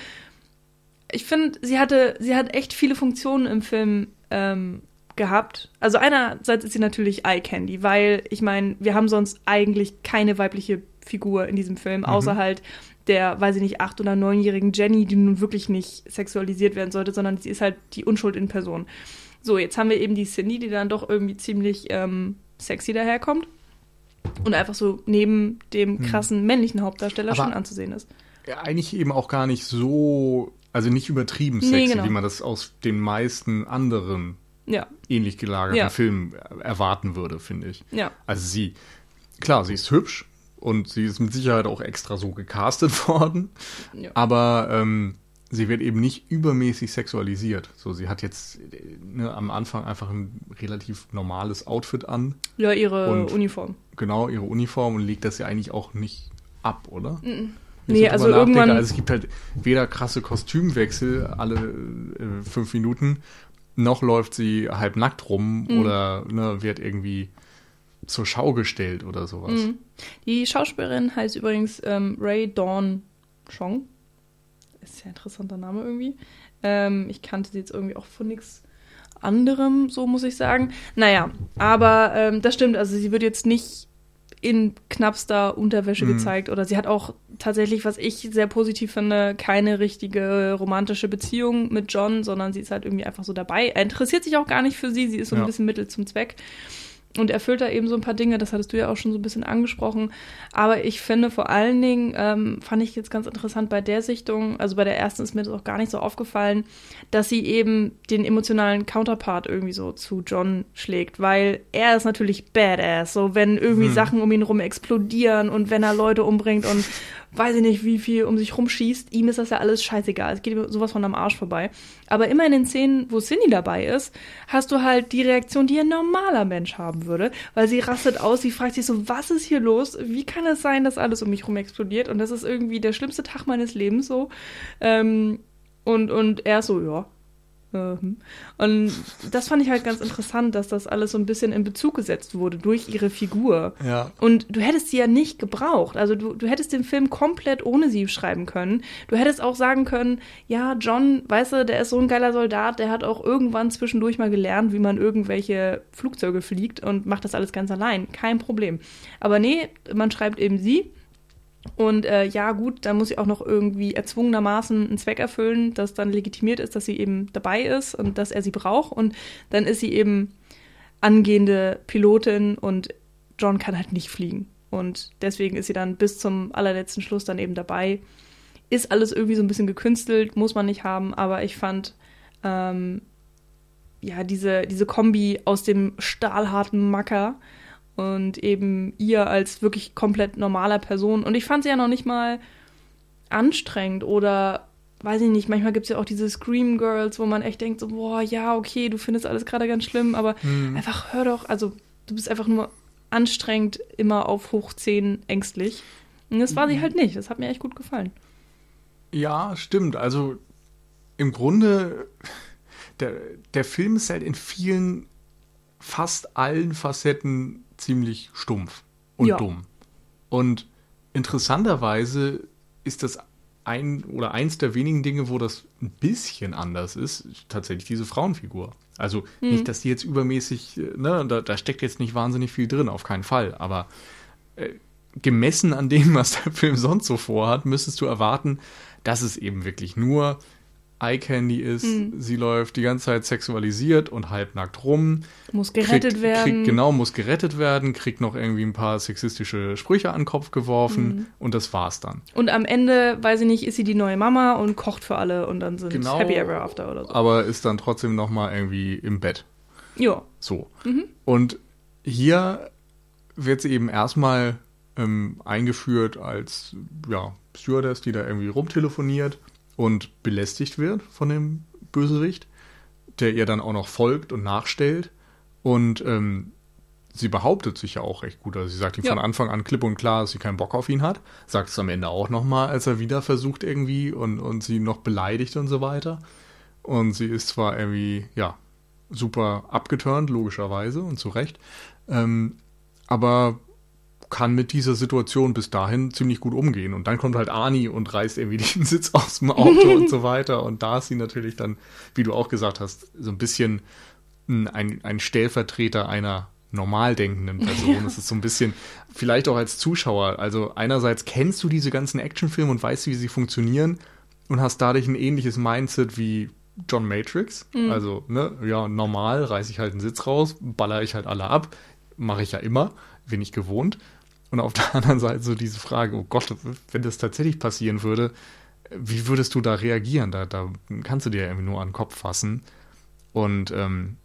ich finde, sie hatte, sie hat echt viele Funktionen im Film ähm, gehabt. Also einerseits ist sie natürlich Eye Candy, weil ich meine, wir haben sonst eigentlich keine weibliche Figur in diesem Film, außer mhm. halt der, weiß ich nicht, acht- oder neunjährigen Jenny, die nun wirklich nicht sexualisiert werden sollte, sondern sie ist halt die Unschuld in Person. So, jetzt haben wir eben die Cindy, die dann doch irgendwie ziemlich ähm, sexy daherkommt und einfach so neben dem hm. krassen männlichen Hauptdarsteller Aber schon anzusehen ist. Ja, eigentlich eben auch gar nicht so, also nicht übertrieben sexy, nee, genau. wie man das aus den meisten anderen ja. ähnlich gelagerten ja. Filmen erwarten würde, finde ich. Ja. Also sie, klar, sie ist hübsch und sie ist mit Sicherheit auch extra so gecastet worden, ja. aber ähm, sie wird eben nicht übermäßig sexualisiert. So, sie hat jetzt ne, am Anfang einfach ein relativ normales Outfit an. Ja, ihre und, Uniform. Genau, ihre Uniform und legt das ja eigentlich auch nicht ab, oder? Mm Nee, also irgendwann. Also es gibt halt weder krasse Kostümwechsel alle äh, fünf Minuten, noch läuft sie halb nackt rum mhm. oder ne, wird irgendwie zur Schau gestellt oder sowas. Mhm. Die Schauspielerin heißt übrigens ähm, Ray Dawn Chong ist ja ein interessanter Name irgendwie. Ähm, ich kannte sie jetzt irgendwie auch von nichts anderem, so muss ich sagen. Naja, aber ähm, das stimmt, also sie wird jetzt nicht in knappster Unterwäsche mhm. gezeigt oder sie hat auch tatsächlich, was ich sehr positiv finde, keine richtige romantische Beziehung mit John, sondern sie ist halt irgendwie einfach so dabei. Er interessiert sich auch gar nicht für sie, sie ist so ein bisschen Mittel zum Zweck und erfüllt da eben so ein paar Dinge, das hattest du ja auch schon so ein bisschen angesprochen. Aber ich finde vor allen Dingen, ähm, fand ich jetzt ganz interessant bei der Sichtung, also bei der ersten ist mir das auch gar nicht so aufgefallen, dass sie eben den emotionalen Counterpart irgendwie so zu John schlägt, weil er ist natürlich badass, so wenn irgendwie hm. Sachen um ihn rum explodieren und wenn er Leute umbringt und weiß ich nicht, wie viel um sich rumschießt, ihm ist das ja alles scheißegal. Es geht ihm sowas von am Arsch vorbei. Aber immer in den Szenen, wo Cindy dabei ist, hast du halt die Reaktion, die ein normaler Mensch haben würde, weil sie rastet aus, sie fragt sich so, was ist hier los? Wie kann es sein, dass alles um mich rum explodiert? Und das ist irgendwie der schlimmste Tag meines Lebens so. Ähm, und, und er so, ja, und das fand ich halt ganz interessant, dass das alles so ein bisschen in Bezug gesetzt wurde durch ihre Figur. Ja. Und du hättest sie ja nicht gebraucht. Also du, du hättest den Film komplett ohne sie schreiben können. Du hättest auch sagen können, ja, John, weißt du, der ist so ein geiler Soldat, der hat auch irgendwann zwischendurch mal gelernt, wie man irgendwelche Flugzeuge fliegt und macht das alles ganz allein. Kein Problem. Aber nee, man schreibt eben sie. Und äh, ja, gut, dann muss sie auch noch irgendwie erzwungenermaßen einen Zweck erfüllen, dass dann legitimiert ist, dass sie eben dabei ist und dass er sie braucht. Und dann ist sie eben angehende Pilotin und John kann halt nicht fliegen. Und deswegen ist sie dann bis zum allerletzten Schluss dann eben dabei. Ist alles irgendwie so ein bisschen gekünstelt, muss man nicht haben, aber ich fand ähm, ja diese, diese Kombi aus dem stahlharten Macker und eben ihr als wirklich komplett normaler Person. Und ich fand sie ja noch nicht mal anstrengend oder weiß ich nicht, manchmal gibt es ja auch diese Scream Girls, wo man echt denkt, so, boah, ja, okay, du findest alles gerade ganz schlimm, aber mhm. einfach hör doch, also du bist einfach nur anstrengend, immer auf hoch 10 ängstlich. Und das war sie mhm. halt nicht. Das hat mir echt gut gefallen. Ja, stimmt. Also im Grunde, der, der Film ist halt in vielen, fast allen Facetten ziemlich stumpf und ja. dumm. Und interessanterweise ist das ein oder eins der wenigen Dinge, wo das ein bisschen anders ist, tatsächlich diese Frauenfigur. Also mhm. nicht, dass die jetzt übermäßig, äh, ne, da, da, steckt jetzt nicht wahnsinnig viel drin, auf keinen Fall. Aber äh, gemessen an dem, was der Film sonst so vorhat, müsstest du erwarten, dass es eben wirklich nur Eye Candy ist. Mhm. Sie läuft die ganze Zeit sexualisiert und halbnackt rum. Muss gerettet kriegt, werden. Kriegt, genau, muss gerettet werden, kriegt noch irgendwie ein paar sexistische Sprüche an den Kopf geworfen mhm. und das war's dann. Und am Ende, weiß ich nicht, ist sie die neue Mama und kocht für alle und dann sind genau, Happy Ever After oder so. Aber ist dann trotzdem nochmal irgendwie im Bett. Ja. So. Mhm. Und hier wird sie eben erstmal ähm, eingeführt als ja, Stewardess, die da irgendwie rumtelefoniert und belästigt wird von dem Bösewicht, der ihr dann auch noch folgt und nachstellt. Und ähm, sie behauptet sich ja auch recht gut. Also sie sagt ihm Ja. von Anfang an klipp und klar, dass sie keinen Bock auf ihn hat. Sagt es am Ende auch nochmal, als er wieder versucht irgendwie und, und sie noch beleidigt und so weiter. Und sie ist zwar irgendwie, ja, super abgeturnt, logischerweise und zu Recht. Ähm, aber kann mit dieser Situation bis dahin ziemlich gut umgehen. Und dann kommt halt Ani und reißt irgendwie den Sitz aus dem Auto und so weiter. Und da ist sie natürlich dann, wie du auch gesagt hast, so ein bisschen ein, ein Stellvertreter einer normal denkenden Person. Es ist so ein bisschen, vielleicht auch als Zuschauer. Also einerseits kennst du diese ganzen Actionfilme und weißt, wie sie funktionieren und hast dadurch ein ähnliches Mindset wie John Matrix. Also, ne, ja, normal reiße ich halt einen Sitz raus, baller ich halt alle ab. Mache ich ja immer, bin ich gewohnt. Und auf der anderen Seite so diese Frage, oh Gott, wenn das tatsächlich passieren würde, wie würdest du da reagieren? Da, da kannst du dir irgendwie nur an den Kopf fassen. Und ähm,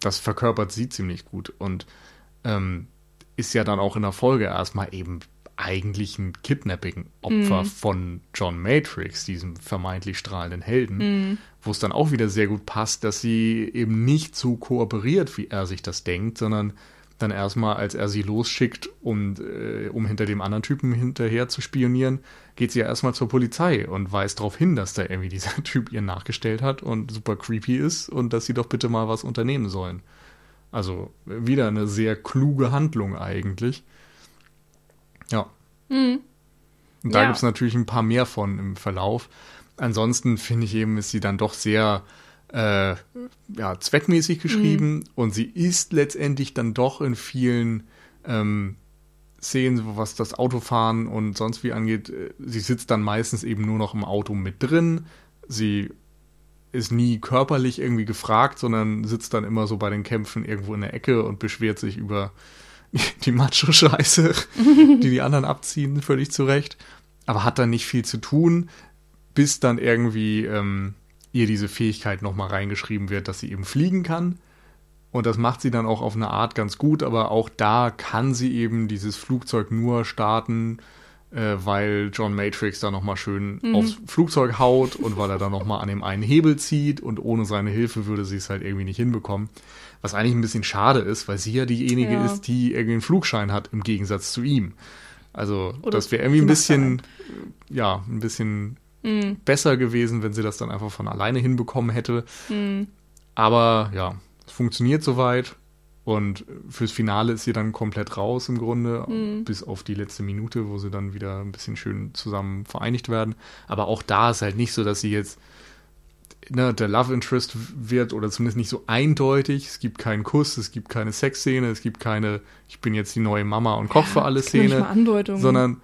das verkörpert sie ziemlich gut. Und ähm, ist ja dann auch in der Folge erstmal eben eigentlich ein Kidnapping-Opfer von John Matrix, diesem vermeintlich strahlenden Helden, wo es dann auch wieder sehr gut passt, dass sie eben nicht so kooperiert, wie er sich das denkt, sondern dann erstmal, als er sie losschickt, um, äh, um hinter dem anderen Typen hinterher zu spionieren, geht sie ja erstmal zur Polizei und weist darauf hin, dass da irgendwie dieser Typ ihr nachgestellt hat und super creepy ist und dass sie doch bitte mal was unternehmen sollen. Also wieder eine sehr kluge Handlung eigentlich. Ja. Und da Ja. gibt es natürlich ein paar mehr von im Verlauf. Ansonsten finde ich eben, ist sie dann doch sehr äh, ja, zweckmäßig geschrieben und sie ist letztendlich dann doch in vielen ähm, Szenen, was das Autofahren und sonst wie angeht, äh, sie sitzt dann meistens eben nur noch im Auto mit drin. Sie ist nie körperlich irgendwie gefragt, sondern sitzt dann immer so bei den Kämpfen irgendwo in der Ecke und beschwert sich über die Macho-Scheiße, die die anderen abziehen, völlig zu Recht. Aber hat dann nicht viel zu tun, bis dann irgendwie ähm, ihr diese Fähigkeit nochmal reingeschrieben wird, dass sie eben fliegen kann. Und das macht sie dann auch auf eine Art ganz gut, aber auch da kann sie eben dieses Flugzeug nur starten, äh, weil John Matrix da nochmal schön aufs Flugzeug haut und weil er da nochmal an dem einen Hebel zieht und ohne seine Hilfe würde sie es halt irgendwie nicht hinbekommen. Was eigentlich ein bisschen schade ist, weil sie ja diejenige Ja. ist, die irgendwie einen Flugschein hat im Gegensatz zu ihm. Also Oder das wäre irgendwie ein bisschen, ja, ein bisschen Mhm. besser gewesen, wenn sie das dann einfach von alleine hinbekommen hätte. Mhm. Aber ja, es funktioniert soweit. Und fürs Finale ist sie dann komplett raus im Grunde, Mhm. bis auf die letzte Minute, wo sie dann wieder ein bisschen schön zusammen vereinigt werden. Aber auch da ist halt nicht so, dass sie jetzt ne, der Love Interest wird oder zumindest nicht so eindeutig. Es gibt keinen Kuss, es gibt keine Sexszene, es gibt keine, ich bin jetzt die neue Mama und koch für alle Szene sondern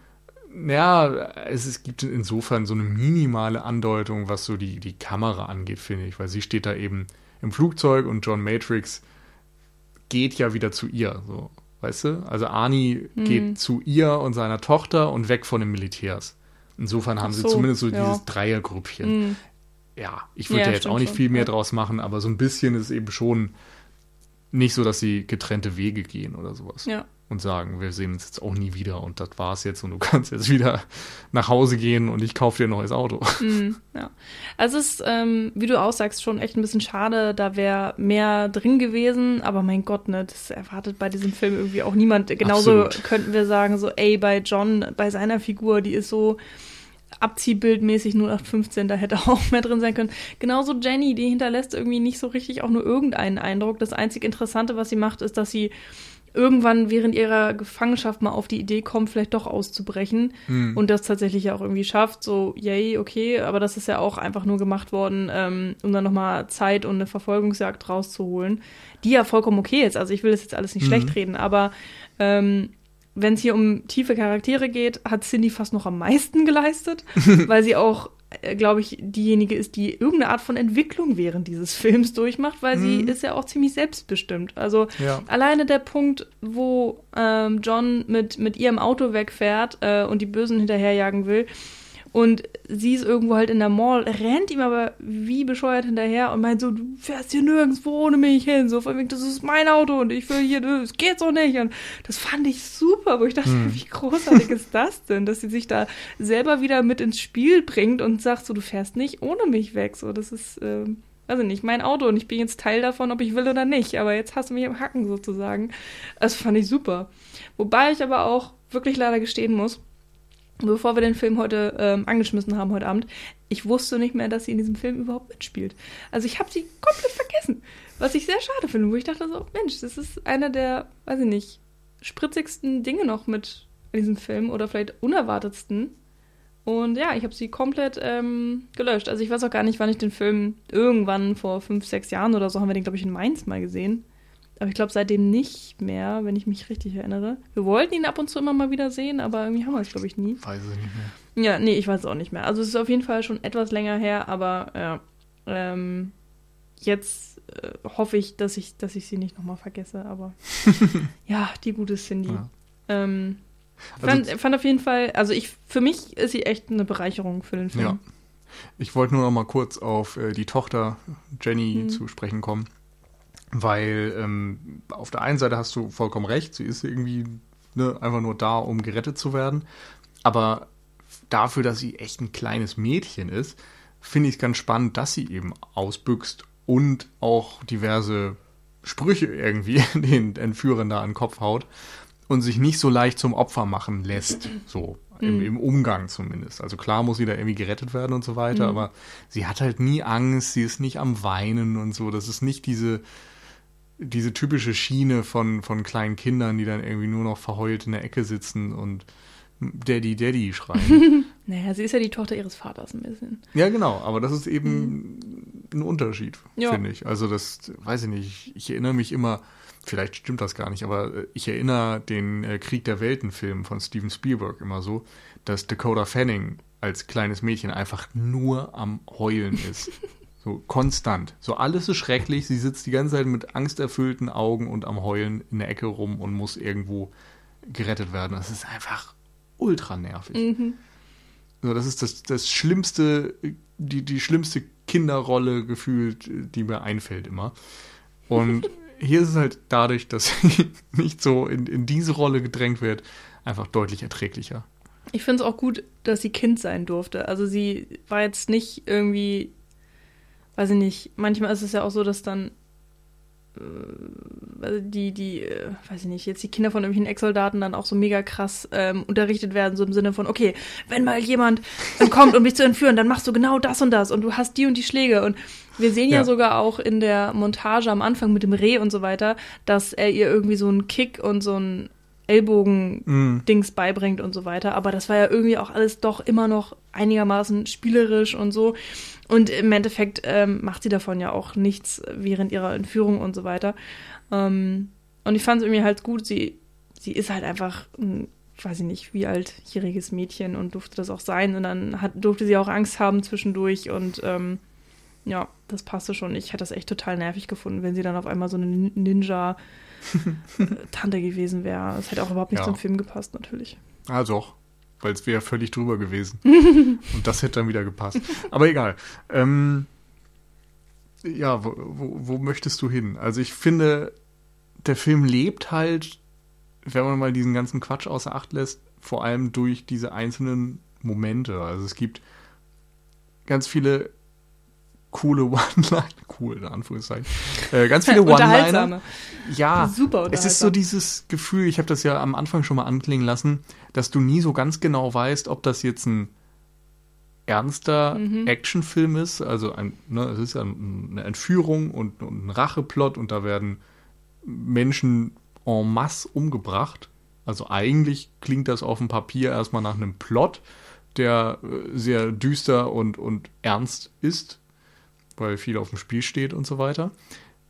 ja, es, es gibt insofern so eine minimale Andeutung, was so die, die Kamera angeht, finde ich, weil sie steht da eben im Flugzeug und John Matrix geht ja wieder zu ihr, so, weißt du? Also Arnie Mhm. geht zu ihr und seiner Tochter und weg von den Militärs. Insofern haben Ach sie so, zumindest so ja. dieses Dreiergrüppchen. Mhm. Ja, ich würde Ja, ja, jetzt auch nicht viel mehr draus machen, aber so ein bisschen ist eben schon nicht so, dass sie getrennte Wege gehen oder sowas Ja. Und sagen, wir sehen uns jetzt auch nie wieder und das war's jetzt und du kannst jetzt wieder nach Hause gehen und ich kaufe dir ein neues Auto. Mhm, ja. Also es ist, ähm, wie du auch sagst, schon echt ein bisschen schade. Da wäre mehr drin gewesen. Aber mein Gott, ne, das erwartet bei diesem Film irgendwie auch niemand. Genauso Absolut. könnten wir sagen, so, ey, bei John, bei seiner Figur, die ist so abziehbildmäßig 0815, da hätte auch mehr drin sein können. Genauso Jenny, die hinterlässt irgendwie nicht so richtig auch nur irgendeinen Eindruck. Das einzig Interessante, was sie macht, ist, dass sie irgendwann während ihrer Gefangenschaft mal auf die Idee kommt, vielleicht doch auszubrechen und das tatsächlich ja auch irgendwie schafft. So, yay, okay, aber das ist ja auch einfach nur gemacht worden, ähm, um dann nochmal Zeit und eine Verfolgungsjagd rauszuholen, die ja vollkommen okay ist. Also ich will das jetzt alles nicht schlecht reden, aber ähm, wenn es hier um tiefe Charaktere geht, hat Cindy fast noch am meisten geleistet, weil sie auch, glaube ich, diejenige ist, die irgendeine Art von Entwicklung während dieses Films durchmacht, weil sie ist ja auch ziemlich selbstbestimmt. Also Ja. alleine der Punkt, wo ähm, John mit, mit ihrem Auto wegfährt äh, und die Bösen hinterherjagen will. Und sie ist irgendwo halt in der Mall, rennt ihm aber wie bescheuert hinterher und meint so, du fährst hier nirgendwo ohne mich hin. So von wegen, das ist mein Auto und ich will hier, das geht so nicht. Und das fand ich super, wo ich dachte, wie großartig ist das denn, dass sie sich da selber wieder mit ins Spiel bringt und sagt so, du fährst nicht ohne mich weg. So, das ist, weiß ich nicht, mein Auto und ich bin jetzt Teil davon, ob ich will oder nicht. Aber jetzt hast du mich im Hacken sozusagen. Das fand ich super. Wobei ich aber auch wirklich leider gestehen muss, bevor wir den Film heute ähm, angeschmissen haben, heute Abend, ich wusste nicht mehr, dass sie in diesem Film überhaupt mitspielt. Also ich habe sie komplett vergessen. Was ich sehr schade finde, wo ich dachte so, Mensch, das ist einer der, weiß ich nicht, spritzigsten Dinge noch mit in diesem Film oder vielleicht unerwartetsten. Und ja, ich habe sie komplett ähm, gelöscht. Also ich weiß auch gar nicht, wann ich den Film irgendwann vor fünf, sechs Jahren oder so haben wir den, glaube ich, in Mainz mal gesehen. Aber ich glaube seitdem nicht mehr, wenn ich mich richtig erinnere. Wir wollten ihn ab und zu immer mal wieder sehen, aber irgendwie haben wir es, glaube ich, nie. Weiß ich nicht mehr. Ja, nee, ich weiß es auch nicht mehr. Also es ist auf jeden Fall schon etwas länger her, aber ja. Ähm, jetzt äh, hoffe ich, dass ich, dass ich sie nicht nochmal vergesse, aber ja, die gute Cindy. Ja. Ähm, fand, also, fand auf jeden Fall, also ich, für mich ist sie echt eine Bereicherung für den Film. Ja. Ich wollte nur noch mal kurz auf äh, die Tochter Jenny mhm. zu sprechen kommen, weil ähm, auf der einen Seite hast du vollkommen recht, sie ist irgendwie ne, einfach nur da, um gerettet zu werden, aber dafür, dass sie echt ein kleines Mädchen ist, finde ich es ganz spannend, dass sie eben ausbüchst und auch diverse Sprüche irgendwie den Entführern da an den Kopf haut und sich nicht so leicht zum Opfer machen lässt, so im, mhm. im, Umgang zumindest. Also klar muss sie da irgendwie gerettet werden und so weiter, mhm. aber sie hat halt nie Angst, sie ist nicht am Weinen und so. Das ist nicht diese, diese typische Schiene von, von kleinen Kindern, die dann irgendwie nur noch verheult in der Ecke sitzen und Daddy, Daddy schreien. naja, sie ist ja die Tochter ihres Vaters ein bisschen. Ja, genau, aber das ist eben mhm. ein Unterschied, ja. finde ich. Also das, weiß ich nicht, ich erinnere mich immer, vielleicht stimmt das gar nicht, aber äh, ich erinnere den äh, Krieg der Welten-Film von Steven Spielberg immer so, dass Dakota Fanning als kleines Mädchen einfach nur am Heulen ist. So konstant. So alles ist schrecklich. Sie sitzt die ganze Zeit mit angsterfüllten Augen und am Heulen in der Ecke rum und muss irgendwo gerettet werden. Das ist einfach ultra nervig. Mhm. So, das ist das, das schlimmste, die, die schlimmste Kinderrolle gefühlt, die mir einfällt immer. Und hier ist es halt dadurch, dass sie nicht so in, in diese Rolle gedrängt wird, einfach deutlich erträglicher. Ich finde es auch gut, dass sie Kind sein durfte. Also sie war jetzt nicht irgendwie, weiß ich nicht, manchmal ist es ja auch so, dass dann äh, die, die, äh, weiß ich nicht, jetzt die Kinder von irgendwelchen Ex-Soldaten dann auch so mega krass ähm, unterrichtet werden, so im Sinne von, okay, wenn mal jemand kommt, um mich zu entführen, dann machst du genau das und das und du hast die und die Schläge. Und wir sehen ja, ja. sogar auch in der Montage am Anfang mit dem Reh und so weiter, dass er ihr irgendwie so einen Kick und so einen Ellbogen-Dings mm. beibringt und so weiter. Aber das war ja irgendwie auch alles doch immer noch einigermaßen spielerisch und so. Und im Endeffekt ähm, macht sie davon ja auch nichts während ihrer Entführung und so weiter. Ähm, und ich fand es irgendwie halt gut, sie, sie ist halt einfach ein, weiß ich nicht, wie altjähriges Mädchen und durfte das auch sein. Und dann hat, durfte sie auch Angst haben zwischendurch und ähm, ja, das passte schon. Ich hätte das echt total nervig gefunden, wenn sie dann auf einmal so eine Ninja- Tante gewesen wäre. Das hätte auch überhaupt nicht ja. zum Film gepasst, natürlich. Ah, doch. Weil es wäre völlig drüber gewesen. Und das hätte dann wieder gepasst. Aber egal. Ähm, ja, wo, wo, wo möchtest du hin? Also ich finde, der Film lebt halt, wenn man mal diesen ganzen Quatsch außer Acht lässt, vor allem durch diese einzelnen Momente. Also es gibt ganz viele coole One-Liner, cool in Anführungszeichen, äh, ganz viele One-Liner. Ja, Super es ist so dieses Gefühl, ich habe das ja am Anfang schon mal anklingen lassen, dass du nie so ganz genau weißt, ob das jetzt ein ernster mhm. Actionfilm ist, also ein, ne, es ist ja eine Entführung und, und ein Racheplot und da werden Menschen en masse umgebracht. Also eigentlich klingt das auf dem Papier erstmal nach einem Plot, der äh, sehr düster und, und ernst ist weil viel auf dem Spiel steht und so weiter.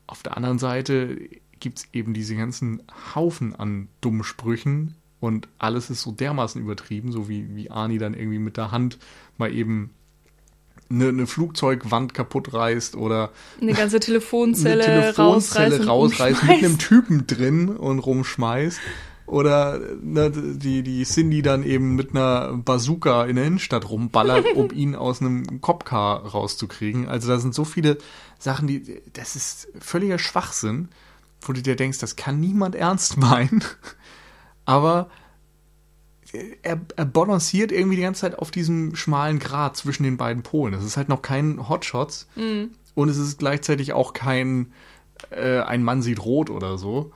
Auf der anderen Seite gibt es eben diese ganzen Haufen an dummen Sprüchen und alles ist so dermaßen übertrieben, so wie, wie Arnie dann irgendwie mit der Hand mal eben eine, eine Flugzeugwand kaputt reißt oder eine ganze Telefonzelle, eine Telefonzelle rausreißt, rausreißt mit einem Typen drin und rumschmeißt. Oder ne, die, die Cindy dann eben mit einer Bazooka in der Innenstadt rumballert, um ihn aus einem Copcar rauszukriegen. Also da sind so viele Sachen, die, das ist völliger Schwachsinn, wo du dir denkst, das kann niemand ernst meinen. Aber er, er balanciert irgendwie die ganze Zeit auf diesem schmalen Grat zwischen den beiden Polen. Das ist halt noch kein Hotshots. Mhm. und es ist gleichzeitig auch kein äh, ein Mann sieht rot oder so,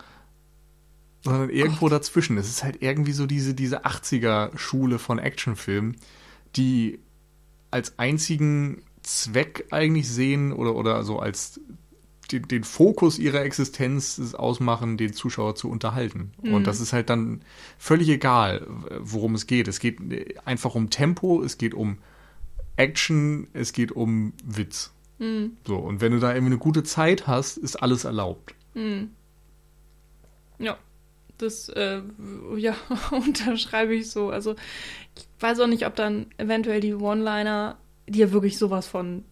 sondern irgendwo dazwischen. Es ist halt irgendwie so diese, diese 80er-Schule von Actionfilmen, die als einzigen Zweck eigentlich sehen oder, oder so als den, den Fokus ihrer Existenz ausmachen, den Zuschauer zu unterhalten. Mhm. Und das ist halt dann völlig egal, worum es geht. Es geht einfach um Tempo, es geht um Action, es geht um Witz. Mhm. So, und wenn du da irgendwie eine gute Zeit hast, ist alles erlaubt. Mhm. Ja, das äh, ja, unterschreibe ich so. Also ich weiß auch nicht, ob dann eventuell die One-Liner, die ja wirklich sowas von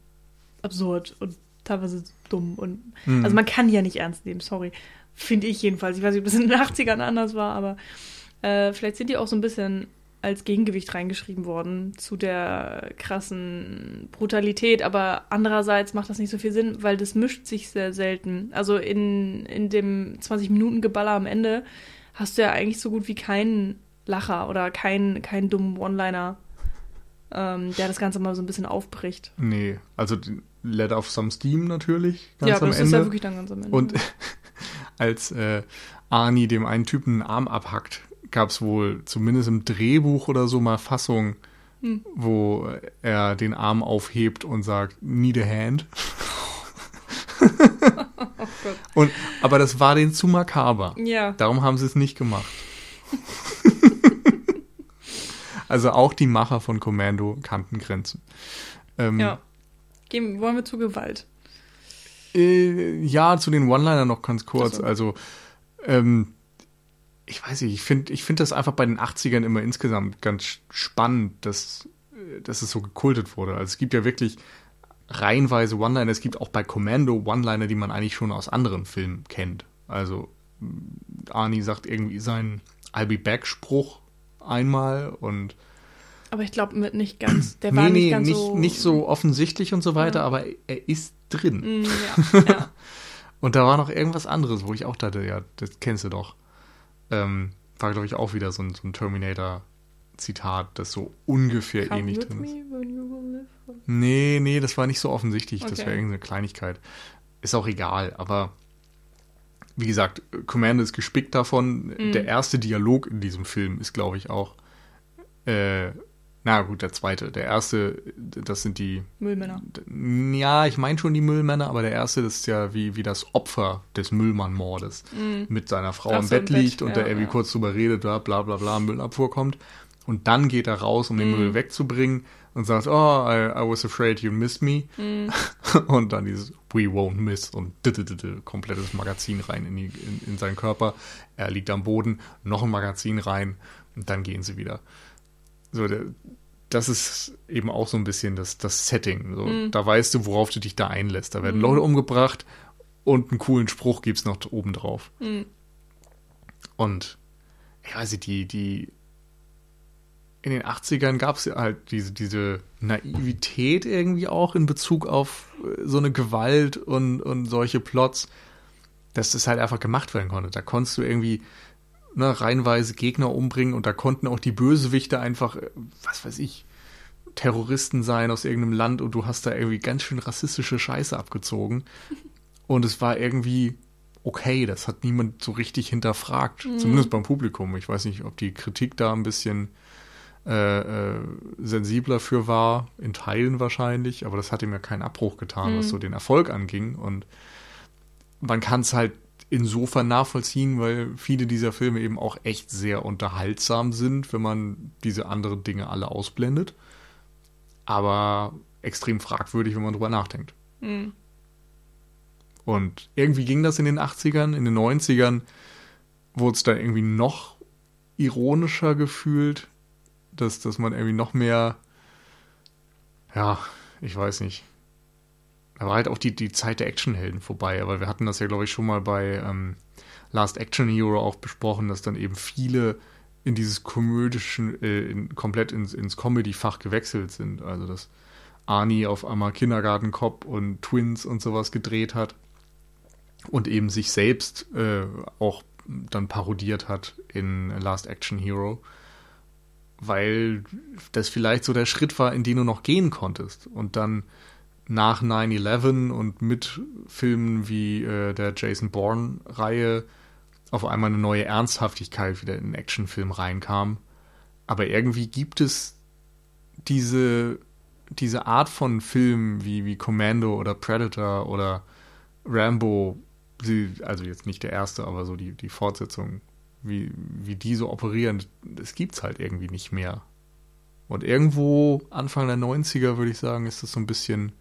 absurd und teilweise dumm und mhm. also man kann die ja nicht ernst nehmen, sorry. Finde ich jedenfalls. Ich weiß nicht, ob es in den 80ern anders war, aber äh, vielleicht sind die auch so ein bisschen als Gegengewicht reingeschrieben worden zu der krassen Brutalität, aber andererseits macht das nicht so viel Sinn, weil das mischt sich sehr selten. Also in, in dem 20-Minuten-Geballer am Ende hast du ja eigentlich so gut wie keinen Lacher oder keinen, keinen dummen One-Liner, ähm, der das Ganze mal so ein bisschen aufbricht. Nee, also Let Off Some Steam natürlich, ganz ja, am Ende. Ja, das ist ja wirklich dann ganz am Ende. Und als äh, Arnie dem einen Typen einen Arm abhackt, gab es wohl zumindest im Drehbuch oder so mal Fassung, hm. wo er den Arm aufhebt und sagt, need a hand. und, aber das war denen zu makaber. Ja. Darum haben sie es nicht gemacht. also auch die Macher von Commando kannten Grenzen. Ähm, ja. Gehen, wollen wir zu Gewalt? Äh, ja, zu den One-Liner noch ganz kurz. So. Also, ähm, ich weiß nicht, ich finde ich find das einfach bei den 80ern immer insgesamt ganz spannend, dass, dass es so gekultet wurde. Also es gibt ja wirklich reihenweise One-Liner. Es gibt auch bei Commando One-Liner, die man eigentlich schon aus anderen Filmen kennt. Also Arnie sagt irgendwie seinen I'll be back Spruch einmal und aber ich glaube mit nicht ganz, der war nee, nicht ganz nicht, so nicht so offensichtlich und so weiter, ja. aber er ist drin. Mm, ja, ja. und da war noch irgendwas anderes, wo ich auch dachte, ja, das kennst du doch. Ähm, war, glaube ich, auch wieder so ein, so ein Terminator-Zitat, das so ungefähr Come ähnlich drin ist. Nee, nee, das war nicht so offensichtlich. Okay. Das wäre irgendeine Kleinigkeit. Ist auch egal, aber wie gesagt, Commander ist gespickt davon. Mhm. Der erste Dialog in diesem Film ist, glaube ich, auch. Äh, na gut, der zweite. Der erste, das sind die. Müllmänner. Ja, ich meine schon die Müllmänner, aber der erste das ist ja wie, wie das Opfer des Müllmann-Mordes. Mhm. Mit seiner Frau im Bett liegt Bett. und ja, der irgendwie ja. kurz drüber redet, bla bla bla, bla Müllabfuhr kommt. Und dann geht er raus, um den mhm. Müll wegzubringen und sagt, oh, I, I was afraid you missed me. Mhm. Und dann dieses We won't miss und komplettes Magazin rein in, die, in, in seinen Körper. Er liegt am Boden, noch ein Magazin rein und dann gehen sie wieder. So, der, das ist eben auch so ein bisschen das, das Setting. So, mhm. Da weißt du, worauf du dich da einlässt. Da werden mhm. Leute umgebracht und einen coolen Spruch gibt es noch oben drauf. Mhm. Und ich weiß nicht, die, die in den 80ern gab es halt diese, diese Naivität irgendwie auch in Bezug auf äh, so eine Gewalt und, und solche Plots, dass das halt einfach gemacht werden konnte. Da konntest du irgendwie ne, reihenweise Gegner umbringen und da konnten auch die Bösewichte einfach, äh, was weiß ich, Terroristen sein aus irgendeinem Land und du hast da irgendwie ganz schön rassistische Scheiße abgezogen. Und es war irgendwie okay, das hat niemand so richtig hinterfragt, mhm. zumindest beim Publikum. Ich weiß nicht, ob die Kritik da ein bisschen äh, äh, sensibler für war, in Teilen wahrscheinlich, aber das hat ihm ja keinen Abbruch getan, mhm. was so den Erfolg anging. Und man kann es halt insofern nachvollziehen, weil viele dieser Filme eben auch echt sehr unterhaltsam sind, wenn man diese anderen Dinge alle ausblendet. Aber extrem fragwürdig, wenn man drüber nachdenkt. Mhm. Und irgendwie ging das in den 80ern, in den 90ern wurde es dann irgendwie noch ironischer gefühlt, dass, dass man irgendwie noch mehr, ja, ich weiß nicht, da war halt auch die, die Zeit der Actionhelden vorbei, aber wir hatten das ja, glaube ich, schon mal bei ähm, Last Action Hero auch besprochen, dass dann eben viele in dieses komödischen, äh, in, komplett ins, ins Comedy-Fach gewechselt sind. Also dass Arnie auf einmal Kindergarten Cop und Twins und sowas gedreht hat und eben sich selbst äh, auch dann parodiert hat in Last Action Hero, weil das vielleicht so der Schritt war, in den du noch gehen konntest und dann nach 9-11 und mit Filmen wie äh, der Jason Bourne-Reihe auf einmal eine neue Ernsthaftigkeit wieder in den Actionfilm reinkam. Aber irgendwie gibt es diese, diese Art von Filmen wie, wie Commando oder Predator oder Rambo, die, also jetzt nicht der erste, aber so die, die Fortsetzung, wie, wie die so operieren, das gibt's halt irgendwie nicht mehr. Und irgendwo Anfang der 90er, würde ich sagen, ist das so ein bisschen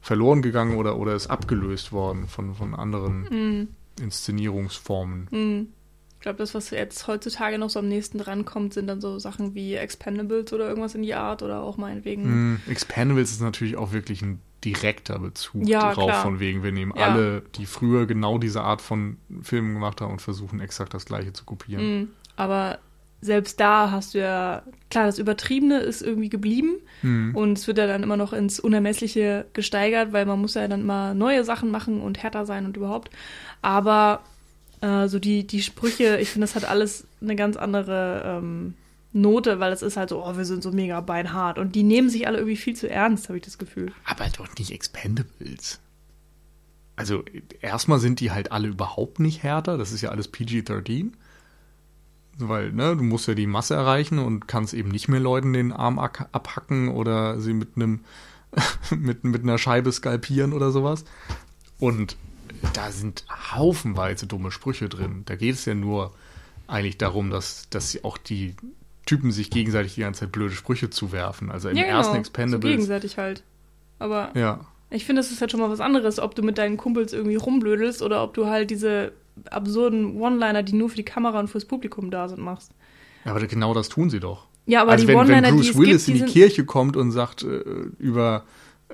verloren gegangen oder, oder ist abgelöst worden von, von anderen Mhm. Inszenierungsformen. Mhm. Ich glaube, das, was jetzt heutzutage noch so am nächsten drankommt, sind dann so Sachen wie Expendables oder irgendwas in die Art oder auch meinetwegen. Mm, Expendables ist natürlich auch wirklich ein direkter Bezug Ja, drauf, klar. von wegen, wir nehmen Ja. alle, die früher genau diese Art von Filmen gemacht haben und versuchen exakt das gleiche zu kopieren. Mhm. Aber selbst da hast du ja, klar, das Übertriebene ist irgendwie geblieben Mhm. und es wird ja dann immer noch ins Unermessliche gesteigert, weil man muss ja dann immer neue Sachen machen und härter sein und überhaupt. Aber äh, so die, die Sprüche, ich finde, das hat alles eine ganz andere ähm, Note, weil es ist halt so, oh, wir sind so mega beinhart und die nehmen sich alle irgendwie viel zu ernst, habe ich das Gefühl. Aber doch nicht Expendables. Also erstmal sind die halt alle überhaupt nicht härter, das ist ja alles PG-13. Weil, ne, du musst ja die Masse erreichen und kannst eben nicht mehr Leuten den Arm abhacken oder sie mit einem mit, mit einer Scheibe skalpieren oder sowas. Und da sind haufenweise dumme Sprüche drin. Da geht es ja nur eigentlich darum, dass, dass sie auch die Typen sich gegenseitig die ganze Zeit blöde Sprüche zuwerfen. Also im ersten genau, so Expendables. gegenseitig halt. Aber ja, Ich finde, das ist halt schon mal was anderes, ob du mit deinen Kumpels irgendwie rumblödelst oder ob du halt diese absurden One-Liner, die nur für die Kamera und fürs Publikum da sind, machst. Ja, aber genau das tun sie doch. Ja, aber also die wenn, wenn Bruce es Willis gibt, in die. Kirche kommt und sagt äh, über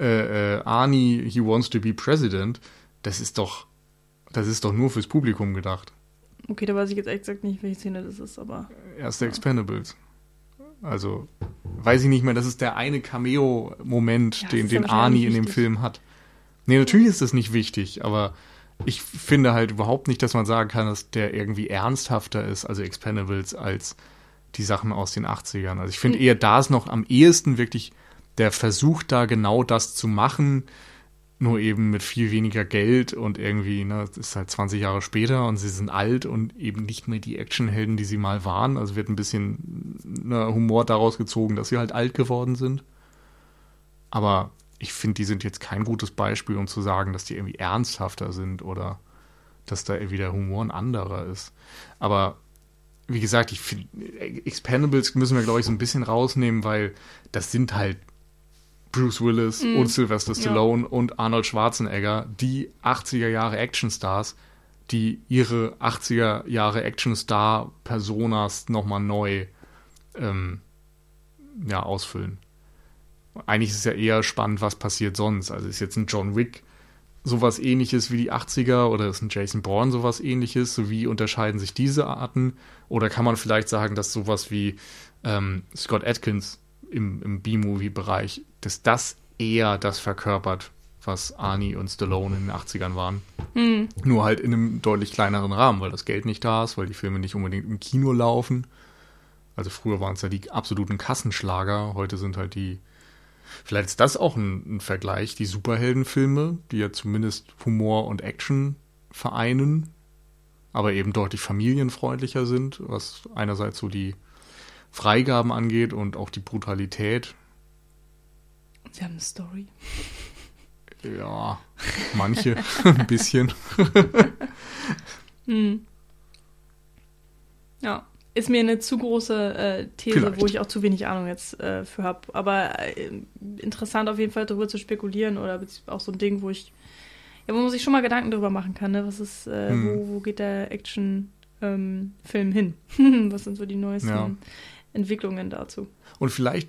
äh, äh, Arnie, he wants to be president, das ist doch, das ist doch nur fürs Publikum gedacht. Okay, da weiß ich jetzt exakt nicht, welche Szene das ist, aber... Erste Expendables. Also, weiß ich nicht mehr, das ist der eine Cameo-Moment, Ja, den, den Arnie in dem. Film hat. Nee, natürlich ist das nicht wichtig, aber ich finde halt überhaupt nicht, dass man sagen kann, dass der irgendwie ernsthafter ist, also Expendables, als die Sachen aus den 80ern. Also ich finde Hm. eher, da ist noch am ehesten wirklich der Versuch da genau das zu machen, nur eben mit viel weniger Geld und irgendwie, ne, es ist halt 20 Jahre später und sie sind alt und eben nicht mehr die Actionhelden, die sie mal waren. Also wird ein bisschen ne, Humor daraus gezogen, dass sie halt alt geworden sind. Aber ich finde, die sind jetzt kein gutes Beispiel, um zu sagen, dass die irgendwie ernsthafter sind oder dass da irgendwie der Humor ein anderer ist. Aber wie gesagt, ich finde, Expendables müssen wir, glaube ich, so ein bisschen rausnehmen, weil das sind halt Bruce Willis Mhm. und Sylvester Ja. Stallone und Arnold Schwarzenegger, die 80er Jahre Actionstars, die ihre 80er Jahre Actionstar-Personas nochmal neu ähm, ja, ausfüllen. Eigentlich ist es ja eher spannend, was passiert sonst. Also ist jetzt ein John Wick sowas ähnliches wie die 80er oder ist ein Jason Bourne sowas ähnliches? So wie unterscheiden sich diese Arten? Oder kann man vielleicht sagen, dass sowas wie ähm, Scott Atkins im, im B-Movie-Bereich, dass das eher das verkörpert, was Arnie und Stallone in den 80ern waren? Hm. Nur halt in einem deutlich kleineren Rahmen, weil das Geld nicht da ist, weil die Filme nicht unbedingt im Kino laufen. Also früher waren es ja die absoluten Kassenschlager, heute sind halt die. Vielleicht ist das auch ein, ein Vergleich, die Superheldenfilme, die ja zumindest Humor und Action vereinen, aber eben deutlich familienfreundlicher sind, was einerseits so die Freigaben angeht und auch die Brutalität. Sie haben eine Story. Ja, manche ein bisschen. Hm. Ja. Ist mir eine zu große äh, These, Vielleicht. wo ich auch zu wenig Ahnung jetzt äh, für habe. Aber äh, interessant auf jeden Fall darüber zu spekulieren oder auch so ein Ding, wo ich, ja, wo man sich schon mal Gedanken darüber machen kann, ne? Was ist, äh, Hm. wo, wo geht der Action-Film hin? Was sind so die neuesten Ja. Entwicklungen dazu? Und vielleicht,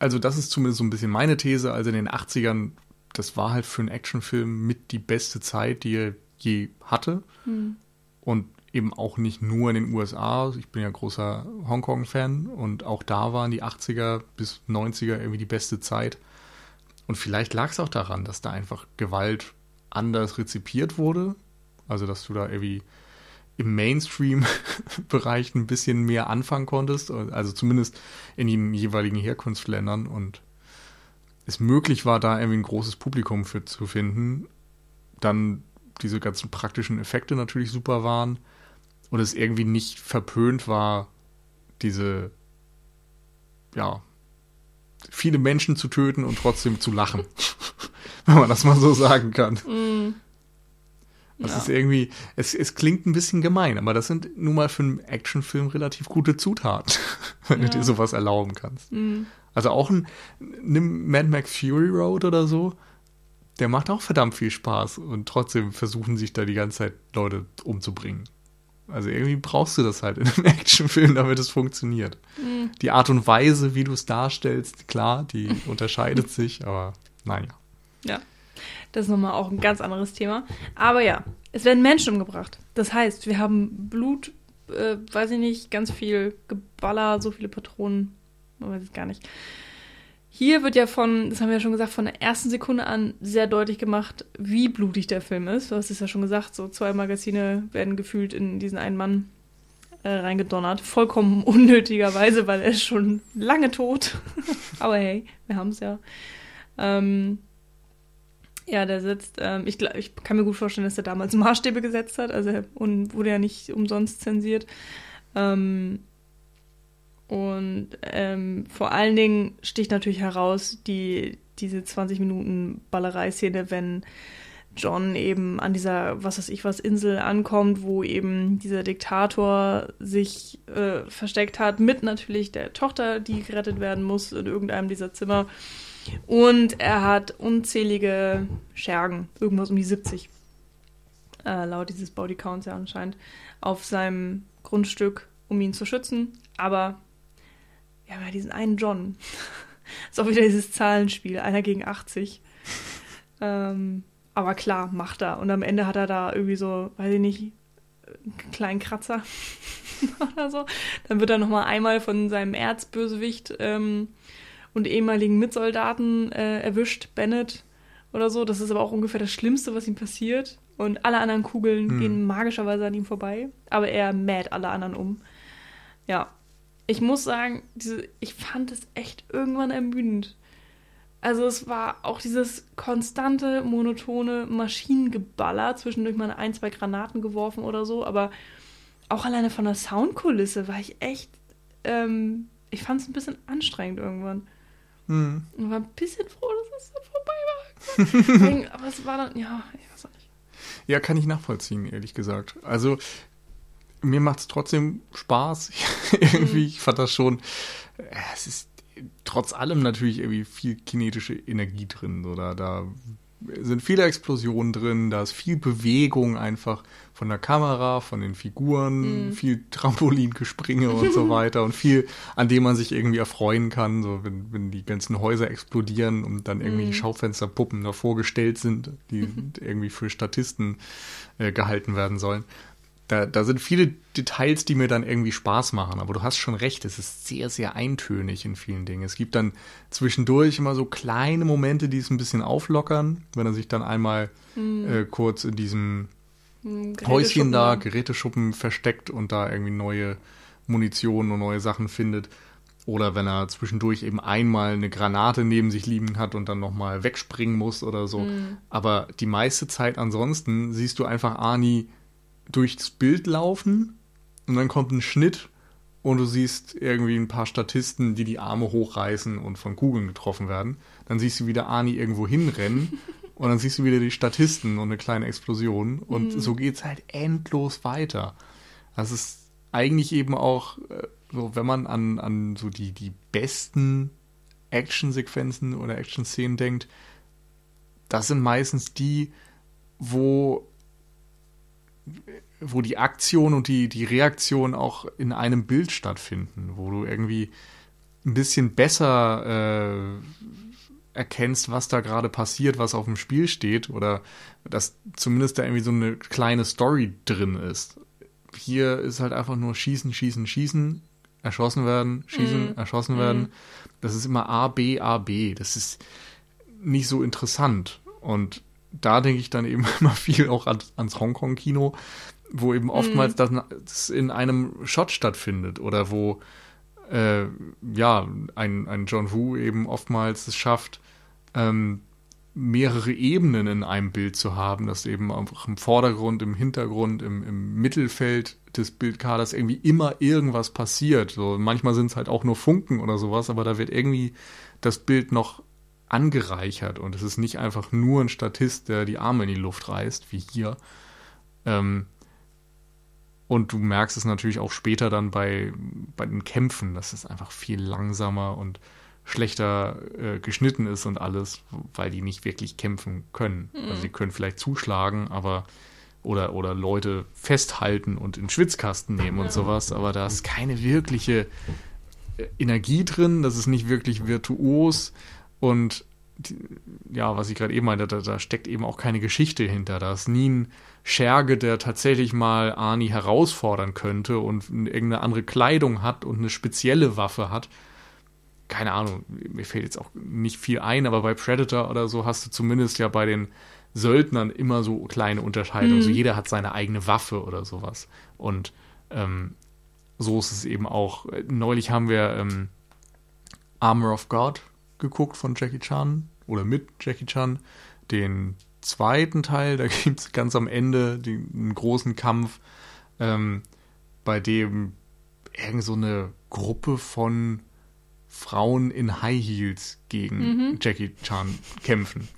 also das ist zumindest so ein bisschen meine These, also in den 80ern, das war halt für einen Actionfilm mit die beste Zeit, die er je hatte. Hm. Und eben auch nicht nur in den USA. Ich bin ja großer Hongkong-Fan und auch da waren die 80er bis 90er irgendwie die beste Zeit. Und vielleicht lag es auch daran, dass da einfach Gewalt anders rezipiert wurde. Also, dass du da irgendwie im Mainstream-Bereich ein bisschen mehr anfangen konntest. Also zumindest in den jeweiligen Herkunftsländern. Und es möglich war, da irgendwie ein großes Publikum für zu finden. Dann diese ganzen praktischen Effekte natürlich super waren und es irgendwie nicht verpönt war, diese, ja, viele Menschen zu töten und trotzdem zu lachen. Wenn man das mal so sagen kann. Mm. Das Ja. ist irgendwie, es, es klingt ein bisschen gemein, aber das sind nun mal für einen Actionfilm relativ gute Zutaten, wenn Ja. du dir sowas erlauben kannst. Mm. Also auch ein, nimm Mad Max Fury Road oder so, der macht auch verdammt viel Spaß und trotzdem versuchen sich da die ganze Zeit Leute umzubringen. Also irgendwie brauchst du das halt in einem Actionfilm, damit es funktioniert. Mm. Die Art und Weise, wie du es darstellst, klar, die unterscheidet sich, aber naja. Ja, das ist nochmal auch ein ganz anderes Thema. Aber ja, es werden Menschen umgebracht. Das heißt, wir haben Blut, äh, weiß ich nicht, ganz viel Geballer, so viele Patronen, man weiß es gar nicht. Hier wird ja von, das haben wir ja schon gesagt, von der ersten Sekunde an sehr deutlich gemacht, wie blutig der Film ist. Du hast es ja schon gesagt, so zwei Magazine werden gefühlt in diesen einen Mann äh, reingedonnert. Vollkommen unnötigerweise, weil er ist schon lange tot. Aber hey, wir haben es ja. Ähm, ja, der sitzt, ähm, ich, glaub, ich kann mir gut vorstellen, dass er damals Maßstäbe gesetzt hat, also er wurde ja nicht umsonst zensiert. Ähm, und ähm, vor allen Dingen sticht natürlich heraus die, diese 20 Minuten Ballerei-Szene, wenn John eben an dieser, was weiß ich was, Insel ankommt, wo eben dieser Diktator sich äh, versteckt hat, mit natürlich der Tochter, die gerettet werden muss in irgendeinem dieser Zimmer. Und er hat unzählige Schergen, irgendwas um die 70, äh, laut dieses Bodycounts ja anscheinend, auf seinem Grundstück, um ihn zu schützen. Aber wir haben ja diesen einen John. ist auch wieder dieses Zahlenspiel, einer gegen 80. ähm, aber klar, macht er. Und am Ende hat er da irgendwie so, weiß ich nicht, einen kleinen Kratzer oder so. Dann wird er nochmal einmal von seinem Erzbösewicht ähm, und ehemaligen Mitsoldaten äh, erwischt, Bennett oder so. Das ist aber auch ungefähr das Schlimmste, was ihm passiert. Und alle anderen Kugeln Hm. gehen magischerweise an ihm vorbei. Aber er mäht alle anderen um. Ja. Ich muss sagen, diese, ich fand es echt irgendwann ermüdend. Also es war auch dieses konstante, monotone Maschinengeballer, zwischendurch mal ein, zwei Granaten geworfen oder so, aber auch alleine von der Soundkulisse war ich echt, ähm, ich fand es ein bisschen anstrengend irgendwann. Hm. Und war ein bisschen froh, dass es dann vorbei war. Deswegen, aber es war dann, ja, ich weiß auch nicht. Ja, kann ich nachvollziehen, ehrlich gesagt. Also, mir macht es trotzdem Spaß. irgendwie, ich fand das schon, äh, es ist trotz allem natürlich irgendwie viel kinetische Energie drin. Oder da sind viele Explosionen drin, da ist viel Bewegung einfach von der Kamera, von den Figuren, Mhm. viel Trampolingespringe und so weiter und viel, an dem man sich irgendwie erfreuen kann, so wenn, wenn die ganzen Häuser explodieren und dann irgendwie Mhm. Schaufensterpuppen davor gestellt sind, die irgendwie für Statisten äh, gehalten werden sollen. Da, da sind viele Details, die mir dann irgendwie Spaß machen. Aber du hast schon recht, es ist sehr, sehr eintönig in vielen Dingen. Es gibt dann zwischendurch immer so kleine Momente, die es ein bisschen auflockern, wenn er sich dann einmal äh, kurz in diesem Hm, Häuschen da, Geräteschuppen. Versteckt und da irgendwie neue Munition und neue Sachen findet. Oder wenn er zwischendurch eben einmal eine Granate neben sich liegen hat und dann nochmal wegspringen muss oder so. Mhm. Aber die meiste Zeit ansonsten siehst du einfach Arnie durchs Bild laufen und dann kommt ein Schnitt und du siehst irgendwie ein paar Statisten, die die Arme hochreißen und von Kugeln getroffen werden. Dann siehst du wieder Arnie irgendwo hinrennen und dann siehst du wieder die Statisten und eine kleine Explosion und so geht's halt endlos weiter. Das ist eigentlich eben auch äh, so, wenn man an, an so die, die besten Actionsequenzen oder Action-Szenen denkt, das sind meistens die, wo wo die Aktion und die, die Reaktion auch in einem Bild stattfinden, wo du irgendwie ein bisschen besser äh, erkennst, was da gerade passiert, was auf dem Spiel steht, oder dass zumindest da irgendwie so eine kleine Story drin ist. Hier ist halt einfach nur schießen, schießen, schießen, erschossen werden, schießen, Mhm. erschossen Mhm. werden. Das ist immer A, B, A, B. Das ist nicht so interessant. Und da denke ich dann eben immer viel auch an, ans Hongkong-Kino, wo eben oftmals das, das in einem Shot stattfindet oder wo äh, ja ein, ein John Woo eben oftmals es schafft, ähm, mehrere Ebenen in einem Bild zu haben, dass eben einfach im Vordergrund, im Hintergrund, im, im Mittelfeld des Bildkaders irgendwie immer irgendwas passiert. So, manchmal sind es halt auch nur Funken oder sowas, aber da wird irgendwie das Bild noch angereichert und es ist nicht einfach nur ein Statist, der die Arme in die Luft reißt, wie hier. Ähm, und du merkst es natürlich auch später dann bei, bei den Kämpfen, dass es einfach viel langsamer und schlechter äh, geschnitten ist und alles, weil die nicht wirklich kämpfen können. Mhm. Also sie können vielleicht zuschlagen, aber oder, oder Leute festhalten und in Schwitzkasten nehmen ja. und sowas, aber da ist keine wirkliche äh, Energie drin, das ist nicht wirklich virtuos und die, ja, was ich gerade eben meinte, da, da, steckt eben auch keine Geschichte hinter. Da ist nie ein Scherge, der tatsächlich mal Arnie herausfordern könnte und irgendeine andere Kleidung hat und eine spezielle Waffe hat, keine Ahnung, mir fällt jetzt auch nicht viel ein, aber bei Predator oder so hast du zumindest ja bei den Söldnern immer so kleine Unterscheidungen. Mhm. So jeder hat seine eigene Waffe oder sowas. Und ähm, so ist es eben auch. Neulich haben wir ähm, Armor of God geguckt von Jackie Chan oder mit Jackie Chan. Den zweiten Teil, da gibt es ganz am Ende den, einen großen Kampf, ähm, bei dem irgend so eine Gruppe von Frauen in High Heels gegen mhm. Jackie Chan kämpfen.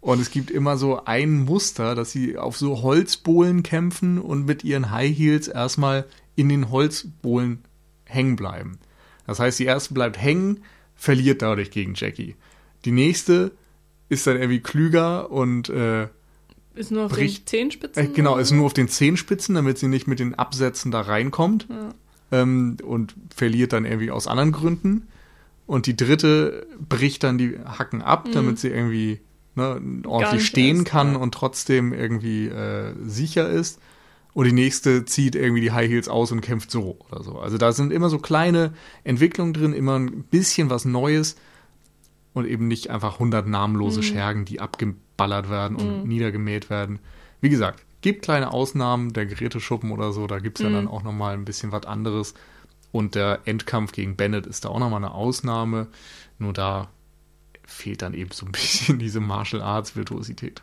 Und es gibt immer so ein Muster, dass sie auf so Holzbohlen kämpfen und mit ihren High Heels erstmal in den Holzbohlen hängen bleiben. Das heißt, die erste bleibt hängen, verliert dadurch gegen Jackie. Die nächste ist dann irgendwie klüger und äh, ist nur auf bricht, den Zehenspitzen? Äh, genau, ist nur auf den Zehenspitzen, damit sie nicht mit den Absätzen da reinkommt. Ja. Ähm, und verliert dann irgendwie aus anderen Gründen. Und die dritte bricht dann die Hacken ab, mhm. damit sie irgendwie ne, ordentlich stehen ist, kann ja. und trotzdem irgendwie äh, sicher ist. Und die nächste zieht irgendwie die High Heels aus und kämpft so oder so. Also da sind immer so kleine Entwicklungen drin, immer ein bisschen was Neues und eben nicht einfach 100 namenlose mhm. Schergen, die abgeballert werden und mhm. niedergemäht werden. Wie gesagt, gibt kleine Ausnahmen, der Geräteschuppen oder so, da gibt es ja mhm. dann auch nochmal ein bisschen was anderes. Und der Endkampf gegen Bennett ist da auch nochmal eine Ausnahme. Nur da fehlt dann eben so ein bisschen diese Martial Arts Virtuosität.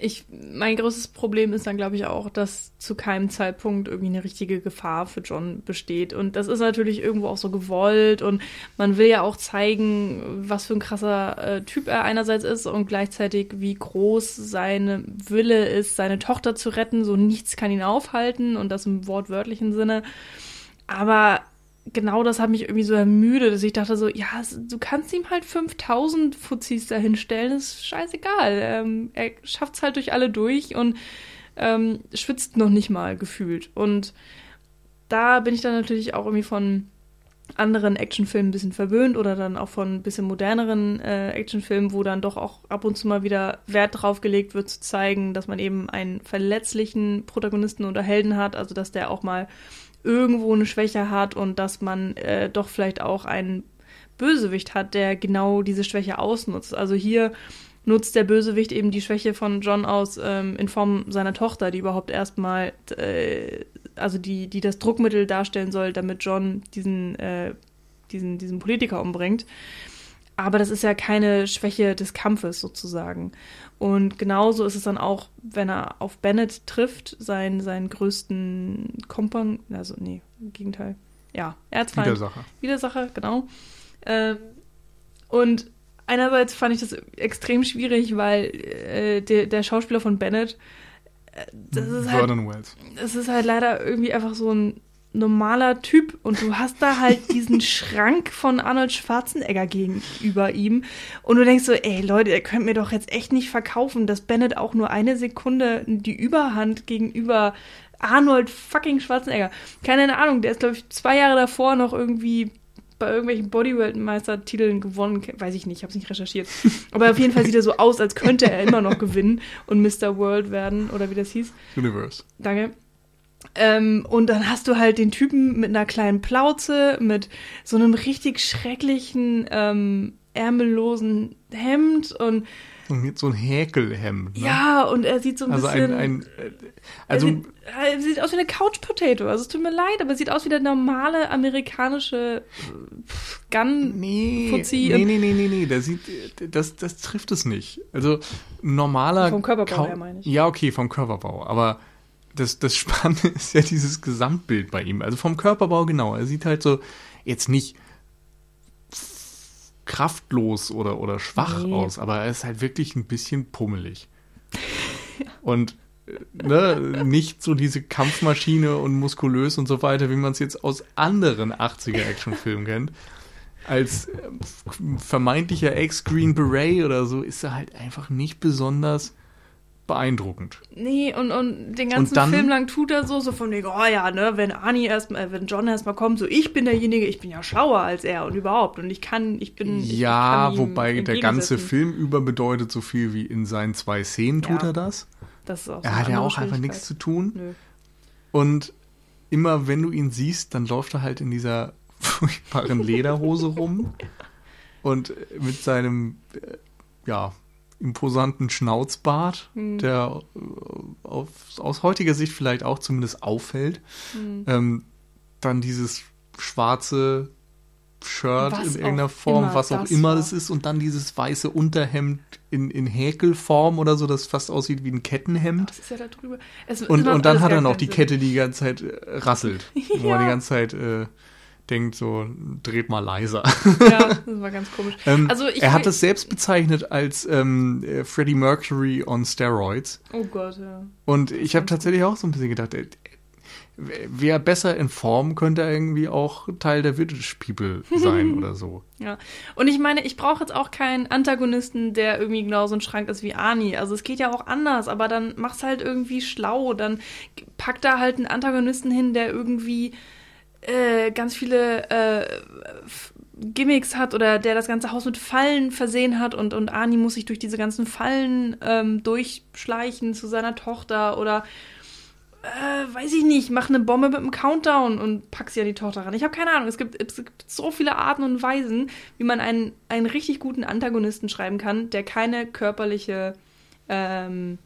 Ich, mein größtes Problem ist dann, glaube ich, auch, dass zu keinem Zeitpunkt irgendwie eine richtige Gefahr für John besteht. Und das ist natürlich irgendwo auch so gewollt und man will ja auch zeigen, was für ein krasser äh, Typ er einerseits ist und gleichzeitig, wie groß seine Wille ist, seine Tochter zu retten. So nichts kann ihn aufhalten und das im wortwörtlichen Sinne. Aber genau das hat mich irgendwie so ermüdet, dass ich dachte so, ja, du kannst ihm halt 5000 Fuzis dahinstellen, ist scheißegal. Ähm, er es halt durch alle durch und ähm, schwitzt noch nicht mal gefühlt. Und da bin ich dann natürlich auch irgendwie von anderen Actionfilmen ein bisschen verwöhnt oder dann auch von ein bisschen moderneren äh, Actionfilmen, wo dann doch auch ab und zu mal wieder Wert drauf gelegt wird, zu zeigen, dass man eben einen verletzlichen Protagonisten oder Helden hat, also dass der auch mal irgendwo eine Schwäche hat und dass man äh, doch vielleicht auch einen Bösewicht hat, der genau diese Schwäche ausnutzt. Also hier nutzt der Bösewicht eben die Schwäche von John aus ähm, in Form seiner Tochter, die überhaupt erstmal, äh, also die, die das Druckmittel darstellen soll, damit John diesen, äh, diesen, diesen Politiker umbringt. Aber das ist ja keine Schwäche des Kampfes sozusagen. Und genauso ist es dann auch, wenn er auf Bennett trifft, seinen, seinen größten Kompagnon, also nee, im Gegenteil. Ja, Erzfeind. Widersacher. Widersacher, genau. Ähm, und einerseits fand ich das extrem schwierig, weil äh, der, der Schauspieler von Bennett, äh, das ist halt, Wells. Das ist halt leider irgendwie einfach so ein normaler Typ und du hast da halt diesen Schrank von Arnold Schwarzenegger gegenüber ihm und du denkst so, ey Leute, ihr könnt mir doch jetzt echt nicht verkaufen, dass Bennett auch nur eine Sekunde die Überhand gegenüber Arnold fucking Schwarzenegger. Keine Ahnung, der ist glaube ich zwei Jahre davor noch irgendwie bei irgendwelchen Bodyweight-Meistertiteln gewonnen, weiß ich nicht, ich habe es nicht recherchiert. Aber auf jeden Fall sieht er so aus, als könnte er immer noch gewinnen und Mr. World werden oder wie das hieß. Universe. Danke. Ähm, und dann hast du halt den Typen mit einer kleinen Plauze, mit so einem richtig schrecklichen ähm, ärmellosen Hemd und Und so ein Häkelhemd. Ne? ja, und er sieht so ein Also bisschen. ein, ein äh, er, also sieht, er sieht aus wie eine Couch Potato. Also es tut mir leid, aber er sieht aus wie der normale amerikanische äh, Gun. Nee, Fuzzi nee, nee, nee, nee, nee, das, sieht, das, das trifft es nicht. Also normaler... Vom Körperbau Kau- her, meine ich. Ja, okay, vom Körperbau, aber das, das Spannende ist ja dieses Gesamtbild bei ihm. Also vom Körperbau genau, er sieht halt so jetzt nicht kraftlos oder, oder schwach Nee. aus, aber er ist halt wirklich ein bisschen pummelig. Und äh, ne, nicht so diese Kampfmaschine und muskulös und so weiter, wie man es jetzt aus anderen 80er-Actionfilmen kennt. Als äh, vermeintlicher Ex-Green Beret oder so ist er halt einfach nicht besonders beeindruckend. Nee, und, und den ganzen Und dann- Film lang tut er so, so von wegen, oh ja, ne, wenn Arnie erstmal, äh, wenn John erstmal kommt, so ich bin derjenige, ich bin ja schlauer als er und überhaupt und ich kann, ich bin. ich Ja, kann ihm wobei der ganze. Film über bedeutet so viel wie in seinen zwei Szenen tut Ja. er das. Das ist auch so Er hat ja auch einfach nichts zu tun. Nö. Und immer wenn du ihn siehst, dann läuft er halt in dieser furchtbaren Lederhose rum und mit seinem äh, ja imposanten Schnauzbart, Hm. der äh, auf, aus heutiger Sicht vielleicht auch zumindest auffällt. Hm. Ähm, dann dieses schwarze Shirt Was in irgendeiner Form, was auch das immer war. das ist, und dann dieses weiße Unterhemd in, in Häkelform oder so, das fast aussieht wie ein Kettenhemd. Was ist ja da drüber? Und, und dann hat er noch die. Kette, die die ganze Zeit äh, rasselt. Wo man Ja. die ganze Zeit äh, denkt, so, dreht mal leiser. Ja, das war ganz komisch. Ähm, Also er hat es selbst bezeichnet als ähm, äh, Freddie Mercury on Steroids. Oh Gott, ja. Und ich habe tatsächlich auch so ein bisschen gedacht, äh, wäre besser in Form, könnte irgendwie auch Teil der Village People sein oder so. Ja. Und ich meine, ich brauche jetzt auch keinen Antagonisten, der irgendwie genauso ein Schrank ist wie Arnie. Also es geht ja auch anders, aber dann mach's halt irgendwie schlau. Dann packt da halt einen Antagonisten hin, der irgendwie äh, ganz viele äh, Gimmicks hat oder der das ganze Haus mit Fallen versehen hat und, und Arnie muss sich durch diese ganzen Fallen ähm, durchschleichen zu seiner Tochter oder äh, weiß ich nicht, mach eine Bombe mit einem Countdown und pack sie an die Tochter ran. Ich habe keine Ahnung. Es gibt, es gibt so viele Arten und Weisen, wie man einen, einen richtig guten Antagonisten schreiben kann, der keine körperliche, ähm,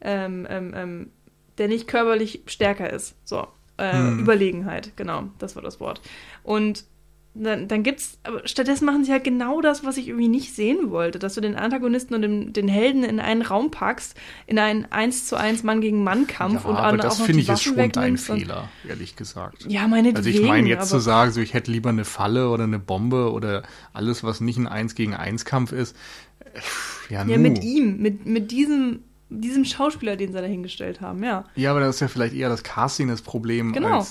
ähm, ähm, ähm, der nicht körperlich stärker ist. So, äh, Hm. Überlegenheit, genau, das war das Wort. Und dann, dann gibt's, aber stattdessen machen sie halt genau das, was ich irgendwie nicht sehen wollte, dass du den Antagonisten und den, den Helden in einen Raum packst, in einen 1 zu 1 Mann gegen Mann Kampf und aber das finde ich ist schon ein wegnimmst und- Fehler, ehrlich gesagt. Ja, meinetwegen. Also ich meine jetzt zu sagen, so ich hätte lieber eine Falle oder eine Bombe oder alles, was nicht ein 1 gegen 1 Kampf ist. äh, Ja, Ja, nu. mit ihm, mit, mit diesem, diesem Schauspieler, den sie dahingestellt haben, ja. Ja, aber das ist ja vielleicht eher das Casting das Problem Genau.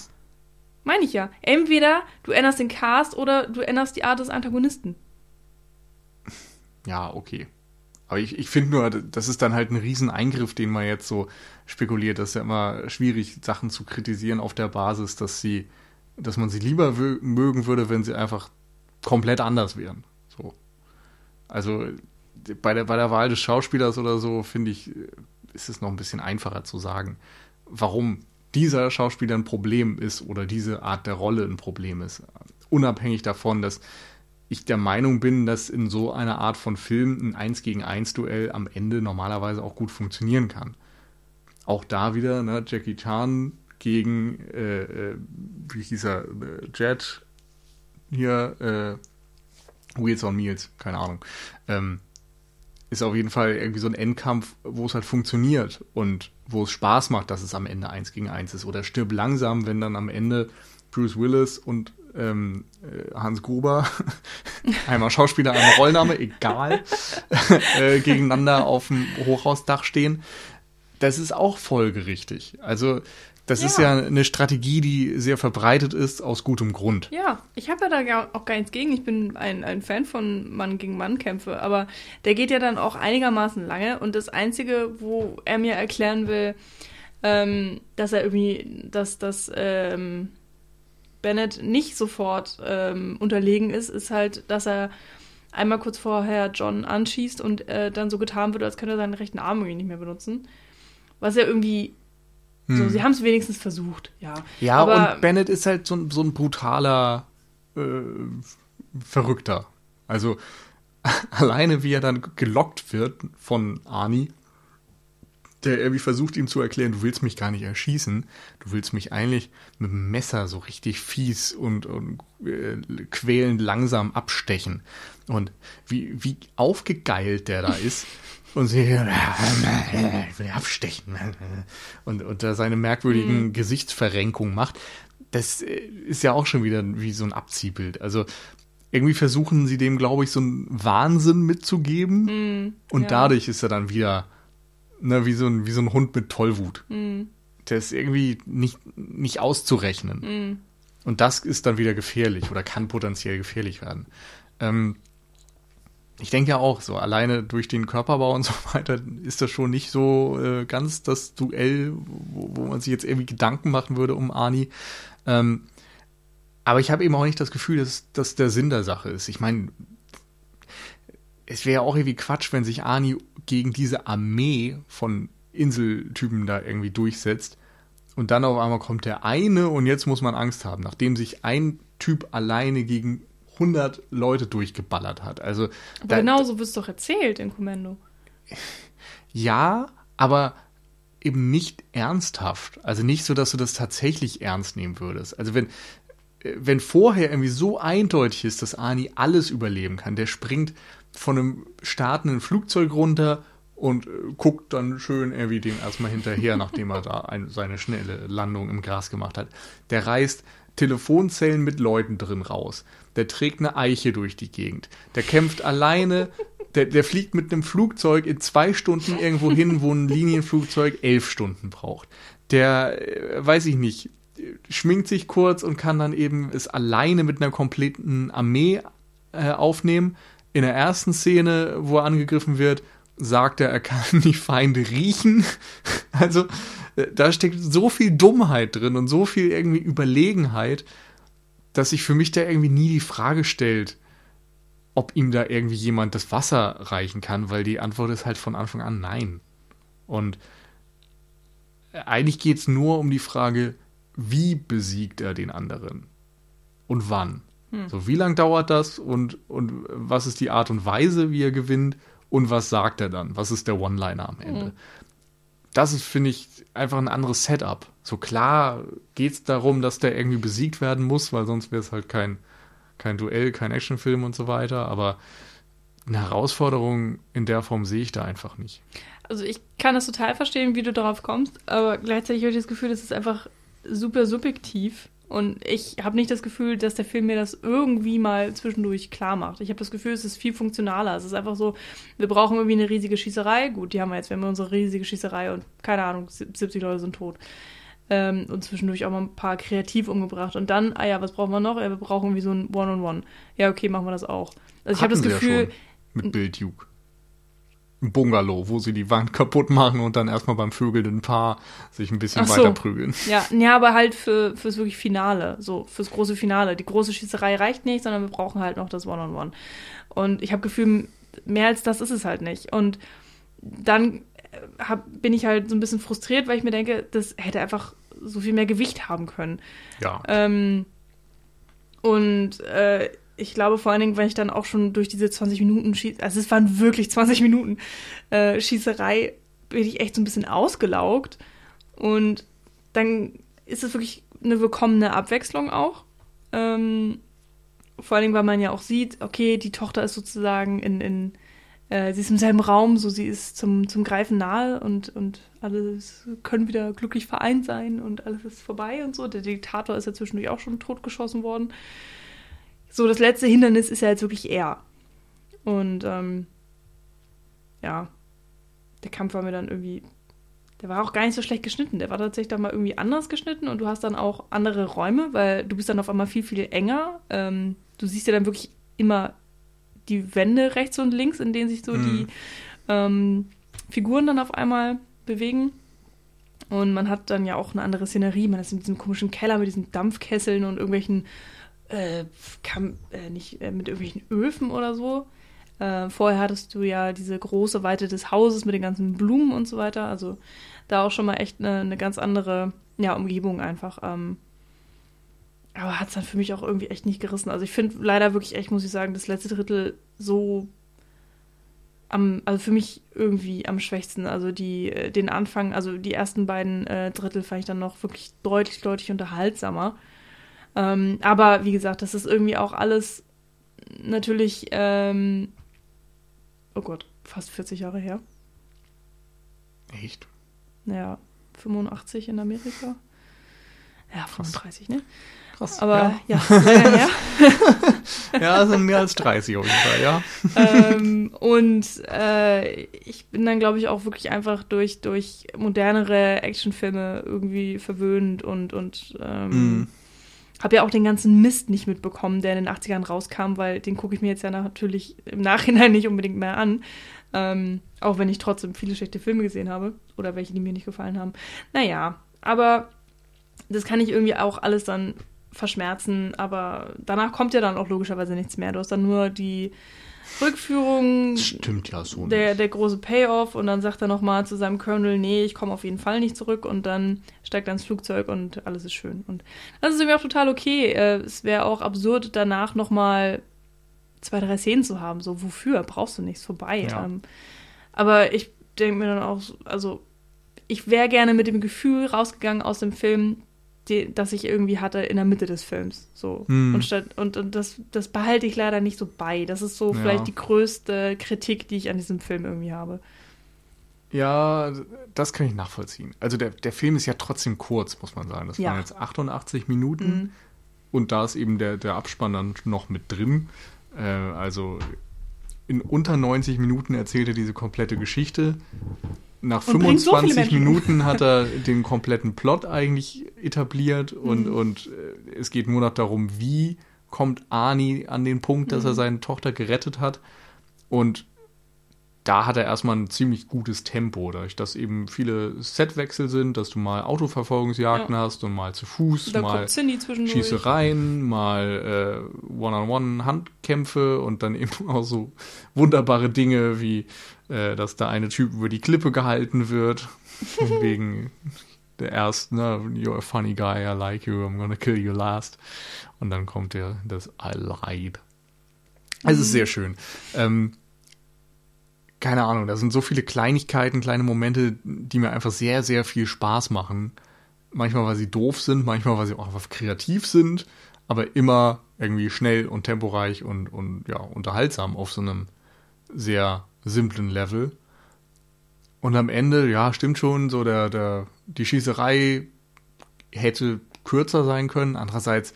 Meine ich ja. Entweder du änderst den Cast oder du änderst die Art des Antagonisten. Ja, okay. Aber ich, ich finde nur, das ist dann halt ein Rieseneingriff, den man jetzt so spekuliert. Das ist ja immer schwierig, Sachen zu kritisieren auf der Basis, dass sie, dass man sie lieber mögen würde, wenn sie einfach komplett anders wären. So. Also bei der, bei der Wahl des Schauspielers oder so, finde ich, ist es noch ein bisschen einfacher zu sagen, warum dieser Schauspieler ein Problem ist oder diese Art der Rolle ein Problem ist. Unabhängig davon, dass ich der Meinung bin, dass in so einer Art von Film ein 1 gegen 1 Duell am Ende normalerweise auch gut funktionieren kann. Auch da wieder, ne, Jackie Chan gegen, äh, äh, wie hieß er, äh, Jet, hier, äh, Wheels on Meals, keine Ahnung. Ähm, ist auf jeden Fall irgendwie so ein Endkampf, wo es halt funktioniert und wo es Spaß macht, dass es am Ende 1 gegen 1 ist. Oder stirb langsam, wenn dann am Ende Bruce Willis und ähm, äh, Hans Gruber, einmal Schauspieler, einmal Rollname, egal, äh, gegeneinander auf dem Hochhausdach stehen. Das ist auch folgerichtig. Also das ist Ja. ja eine Strategie, die sehr verbreitet ist, aus gutem Grund. Ja, ich habe ja da auch gar nichts gegen. Ich bin ein, ein Fan von Mann gegen Mann Kämpfe, aber der geht ja dann auch einigermaßen lange und das Einzige, wo er mir erklären will, ähm, dass er irgendwie, dass das ähm, Bennett nicht sofort ähm, unterlegen ist, ist halt, dass er einmal kurz vorher John anschießt und äh, dann so getan wird, als könnte er seinen rechten Arm irgendwie nicht mehr benutzen. Was ja irgendwie, so, Hm. sie haben es wenigstens versucht, ja. Ja, aber, und Bennett ist halt so, ein- so ein brutaler äh, Verrückter. Also alleine wie er dann gelockt wird von Arnie, der irgendwie versucht ihm zu erklären, du willst mich gar nicht erschießen, du willst mich eigentlich mit dem Messer so richtig fies und, und äh, quälend langsam abstechen. Und wie, wie aufgegeilt der da ist. Und sie, ich will abstechen. Und, da seine merkwürdigen mhm. Gesichtsverrenkungen macht. Das äh, ist ja auch schon wieder wie so ein Abziehbild. Also irgendwie versuchen sie dem, glaube ich, so einen Wahnsinn mitzugeben. Mm, und ja. dadurch ist er dann wieder ne, wie, so ein, wie so ein Hund mit Tollwut. Mm. Der ist irgendwie nicht, nicht auszurechnen. Mm. Und das ist dann wieder gefährlich oder kann potenziell gefährlich werden. Ähm, ich denke ja auch, so alleine durch den Körperbau und so weiter ist das schon nicht so äh, ganz das Duell, wo, wo, man sich jetzt irgendwie Gedanken machen würde um Ani. Ähm, aber ich habe eben auch nicht das Gefühl, dass das der Sinn der Sache ist. Ich meine, es wäre ja auch irgendwie Quatsch, wenn sich Ani gegen diese Armee von Inseltypen da irgendwie durchsetzt und dann auf einmal kommt der eine und jetzt muss man Angst haben, nachdem sich ein Typ alleine gegen 100 Leute durchgeballert hat. Also aber da, genau so wird es doch erzählt in Kommando. Ja, aber eben nicht ernsthaft. Also nicht so, dass du das tatsächlich ernst nehmen würdest. Also wenn, wenn vorher irgendwie so eindeutig ist, dass Ani alles überleben kann, der springt von einem startenden Flugzeug runter und äh, guckt dann schön irgendwie dem erstmal hinterher, nachdem er da ein, seine schnelle Landung im Gras gemacht hat. Der reißt Telefonzellen mit Leuten drin raus. Der trägt eine Eiche durch die Gegend. Der kämpft alleine. Der, der fliegt mit einem Flugzeug in zwei Stunden irgendwo hin, wo ein Linienflugzeug elf Stunden braucht. Der, äh, weiß ich nicht, schminkt sich kurz und kann dann eben es alleine mit einer kompletten Armee äh, aufnehmen. In der ersten Szene, wo er angegriffen wird, sagt er, er kann die Feinde riechen. Also äh, da steckt so viel Dummheit drin und so viel irgendwie Überlegenheit, dass sich für mich da irgendwie nie die Frage stellt, ob ihm da irgendwie jemand das Wasser reichen kann, weil die Antwort ist halt von Anfang an nein. Und eigentlich geht es nur um die Frage, wie besiegt er den anderen und wann. Hm. So, wie lang dauert das und, und was ist die Art und Weise, wie er gewinnt und was sagt er dann? Was ist der One-Liner am Ende? Hm. Das ist, finde ich, einfach ein anderes Setup. So klar geht es darum, dass der irgendwie besiegt werden muss, weil sonst wäre es halt kein, kein Duell, kein Actionfilm und so weiter, aber eine Herausforderung in der Form sehe ich da einfach nicht. Also ich kann das total verstehen, wie du darauf kommst, aber gleichzeitig habe ich das Gefühl, das ist einfach super subjektiv. Und ich habe nicht das Gefühl, dass der Film mir das irgendwie mal zwischendurch klar macht. Ich habe das Gefühl, es ist viel funktionaler. Es ist einfach so, wir brauchen irgendwie eine riesige Schießerei. Gut, die haben wir jetzt, wir haben unsere riesige Schießerei und keine Ahnung, 70 Leute sind tot. Ähm, und zwischendurch auch mal ein paar kreativ umgebracht. Und dann, ah ja, was brauchen wir noch? Ja, wir brauchen irgendwie so ein One-on-One. -on -One. Ja, okay, machen wir das auch. Also ich habe das Gefühl. Ja mit Bild Duke. Bungalow, wo sie die Wand kaputt machen und dann erstmal beim vögelnden Paar sich ein bisschen so. weiter prügeln. Ja, ja, aber halt für fürs wirklich Finale, so fürs große Finale. Die große Schießerei reicht nicht, sondern wir brauchen halt noch das One-on-One. -on -One. Und ich habe Gefühl, mehr als das ist es halt nicht. Und dann hab, bin ich halt so ein bisschen frustriert, weil ich mir denke, das hätte einfach so viel mehr Gewicht haben können. Ja. Ähm, und äh, ich glaube vor allen Dingen, weil ich dann auch schon durch diese 20 Minuten Schieß also es waren wirklich 20 Minuten äh, Schießerei, bin ich echt so ein bisschen ausgelaugt. Und dann ist es wirklich eine willkommene Abwechslung auch. Ähm, vor allen Dingen, weil man ja auch sieht, okay, die Tochter ist sozusagen in, in äh, sie ist im selben Raum, so sie ist zum, zum Greifen nahe und, und alle können wieder glücklich vereint sein und alles ist vorbei und so. Der Diktator ist ja zwischendurch auch schon totgeschossen worden so das letzte Hindernis ist ja jetzt wirklich er. Und ähm, ja, der Kampf war mir dann irgendwie, der war auch gar nicht so schlecht geschnitten. Der war tatsächlich dann mal irgendwie anders geschnitten und du hast dann auch andere Räume, weil du bist dann auf einmal viel, viel enger. Ähm, du siehst ja dann wirklich immer die Wände rechts und links, in denen sich so mhm. die ähm, Figuren dann auf einmal bewegen. Und man hat dann ja auch eine andere Szenerie. Man ist in diesem komischen Keller mit diesen Dampfkesseln und irgendwelchen äh, kam, äh, nicht äh, mit irgendwelchen Öfen oder so. Äh, vorher hattest du ja diese große Weite des Hauses mit den ganzen Blumen und so weiter. Also da auch schon mal echt eine, eine ganz andere ja, Umgebung einfach. Ähm, aber hat es dann für mich auch irgendwie echt nicht gerissen. Also ich finde leider wirklich echt, muss ich sagen, das letzte Drittel so am, also für mich irgendwie am schwächsten. Also die, äh, den Anfang, also die ersten beiden äh, Drittel fand ich dann noch wirklich deutlich, deutlich unterhaltsamer. Ähm, aber wie gesagt, das ist irgendwie auch alles natürlich, ähm, oh Gott, fast 40 Jahre her. Echt? Ja, 85 in Amerika. Ja, 35, ne? Krass. Aber ja, ja, länger her. ja sind mehr als 30 auf jeden Fall, ja. ähm, und äh, ich bin dann, glaube ich, auch wirklich einfach durch, durch modernere Actionfilme irgendwie verwöhnt und, und ähm, Mm. habe ja auch den ganzen Mist nicht mitbekommen, der in den 80ern rauskam, weil den gucke ich mir jetzt ja natürlich im Nachhinein nicht unbedingt mehr an. Ähm, auch wenn ich trotzdem viele schlechte Filme gesehen habe oder welche, die mir nicht gefallen haben. Naja, aber das kann ich irgendwie auch alles dann verschmerzen, aber danach kommt ja dann auch logischerweise nichts mehr. Du hast dann nur die Rückführung, stimmt ja so der, der große Payoff und dann sagt er nochmal zu seinem Colonel, nee, ich komme auf jeden Fall nicht zurück und dann steigt er ins Flugzeug und alles ist schön. Und das ist irgendwie auch total okay. Äh, Es wäre auch absurd, danach nochmal zwei, drei Szenen zu haben. So, wofür? Brauchst du nichts vorbei. Ja. Ähm, aber ich denke mir dann auch, so- also ich wäre gerne mit dem Gefühl rausgegangen aus dem Film, die, das ich irgendwie hatte in der Mitte des Films. So. Hm. Und, statt, und, und das, das behalte ich leider nicht so bei. Das ist so Ja. vielleicht die größte Kritik, die ich an diesem Film irgendwie habe. Ja, das kann ich nachvollziehen. Also der, der Film ist ja trotzdem kurz, muss man sagen. Das Ja. waren jetzt 88 Minuten Mhm. und da ist eben der, der Abspann dann noch mit drin. Äh, also in unter 90 Minuten erzählt er diese komplette Geschichte. Nach Und bringt so viele 25 Menschen um. Minuten hat er den kompletten Plot eigentlich etabliert und, Mhm. und äh, es geht nur noch darum, wie kommt Arnie an den Punkt, dass er Mhm. seine Tochter gerettet hat. Und da hat er erstmal ein ziemlich gutes Tempo, dadurch, dass eben viele Setwechsel sind, dass du mal Autoverfolgungsjagden hast und mal zu Fuß, Da mal. Schießereien, mal äh, One-on-One-Handkämpfe und dann eben auch so wunderbare Dinge wie, äh, dass da eine Typ über die Klippe gehalten wird. Wegen der ersten, ne, you're a funny guy, I like you, I'm gonna kill you last. Und dann kommt der, das I lied. Es ist sehr schön. Ähm, keine Ahnung, da sind so viele Kleinigkeiten, kleine Momente, die mir einfach sehr, sehr viel Spaß machen. Manchmal, weil sie doof sind, manchmal, weil sie auch einfach kreativ sind, aber immer irgendwie schnell und temporeich und, und ja, unterhaltsam auf so einem sehr simplen Level. Und am Ende, ja, stimmt schon, so der, der, die Schießerei hätte kürzer sein können. Andererseits,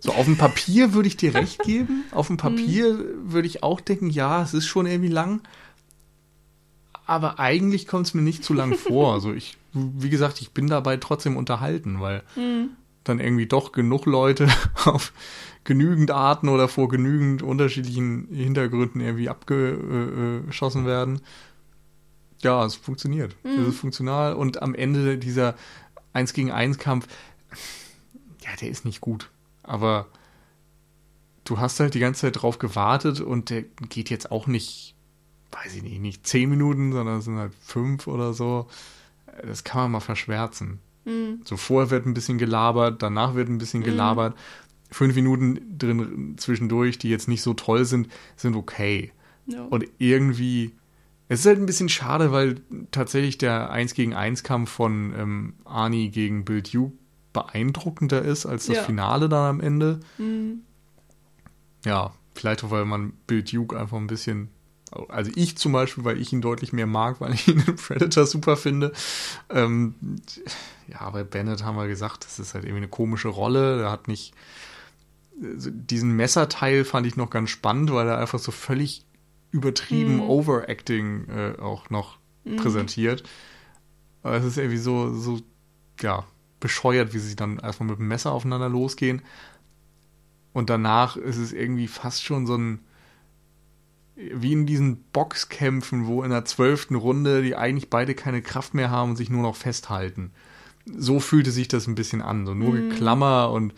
so auf dem Papier würde ich dir recht geben. Auf dem Papier würde ich auch denken, ja, es ist schon irgendwie lang. Aber eigentlich kommt es mir nicht zu lang vor. Also ich, wie gesagt, ich bin dabei trotzdem unterhalten, weil Mhm. dann irgendwie doch genug Leute auf genügend Arten oder vor genügend unterschiedlichen Hintergründen irgendwie abgeschossen werden. Ja, es funktioniert. Mhm. Es ist funktional und am Ende dieser 1 gegen 1 Kampf, ja, der ist nicht gut. Aber du hast halt die ganze Zeit drauf gewartet und der geht jetzt auch nicht, weiß ich nicht, nicht 10 Minuten, sondern es sind halt 5 oder so. Das kann man mal verschwärzen. Mhm. So vorher wird ein bisschen gelabert, danach wird ein bisschen Mhm. gelabert. Fünf Minuten drin zwischendurch, die jetzt nicht so toll sind, sind okay. Ja. Und irgendwie, es ist halt ein bisschen schade, weil tatsächlich der 1 gegen 1 Kampf von ähm, Arnie gegen Bill Duke beeindruckender ist als das Ja. Finale dann am Ende. Mhm. Ja, vielleicht auch, weil man Bill Duke einfach ein bisschen, also ich zum Beispiel, weil ich ihn deutlich mehr mag, weil ich ihn in Predator super finde. Ähm, ja, bei Bennett haben wir gesagt, das ist halt irgendwie eine komische Rolle. Der hat nicht, diesen Messerteil fand ich noch ganz spannend, weil er einfach so völlig übertrieben Mhm. Overacting äh, auch noch präsentiert. Aber es ist irgendwie so, so, ja, bescheuert, wie sie dann erstmal mit dem Messer aufeinander losgehen. Und danach ist es irgendwie fast schon so ein, wie in diesen Boxkämpfen, wo in der zwölften Runde die eigentlich beide keine Kraft mehr haben und sich nur noch festhalten. So fühlte sich das ein bisschen an, so nur Mhm. Geklammer und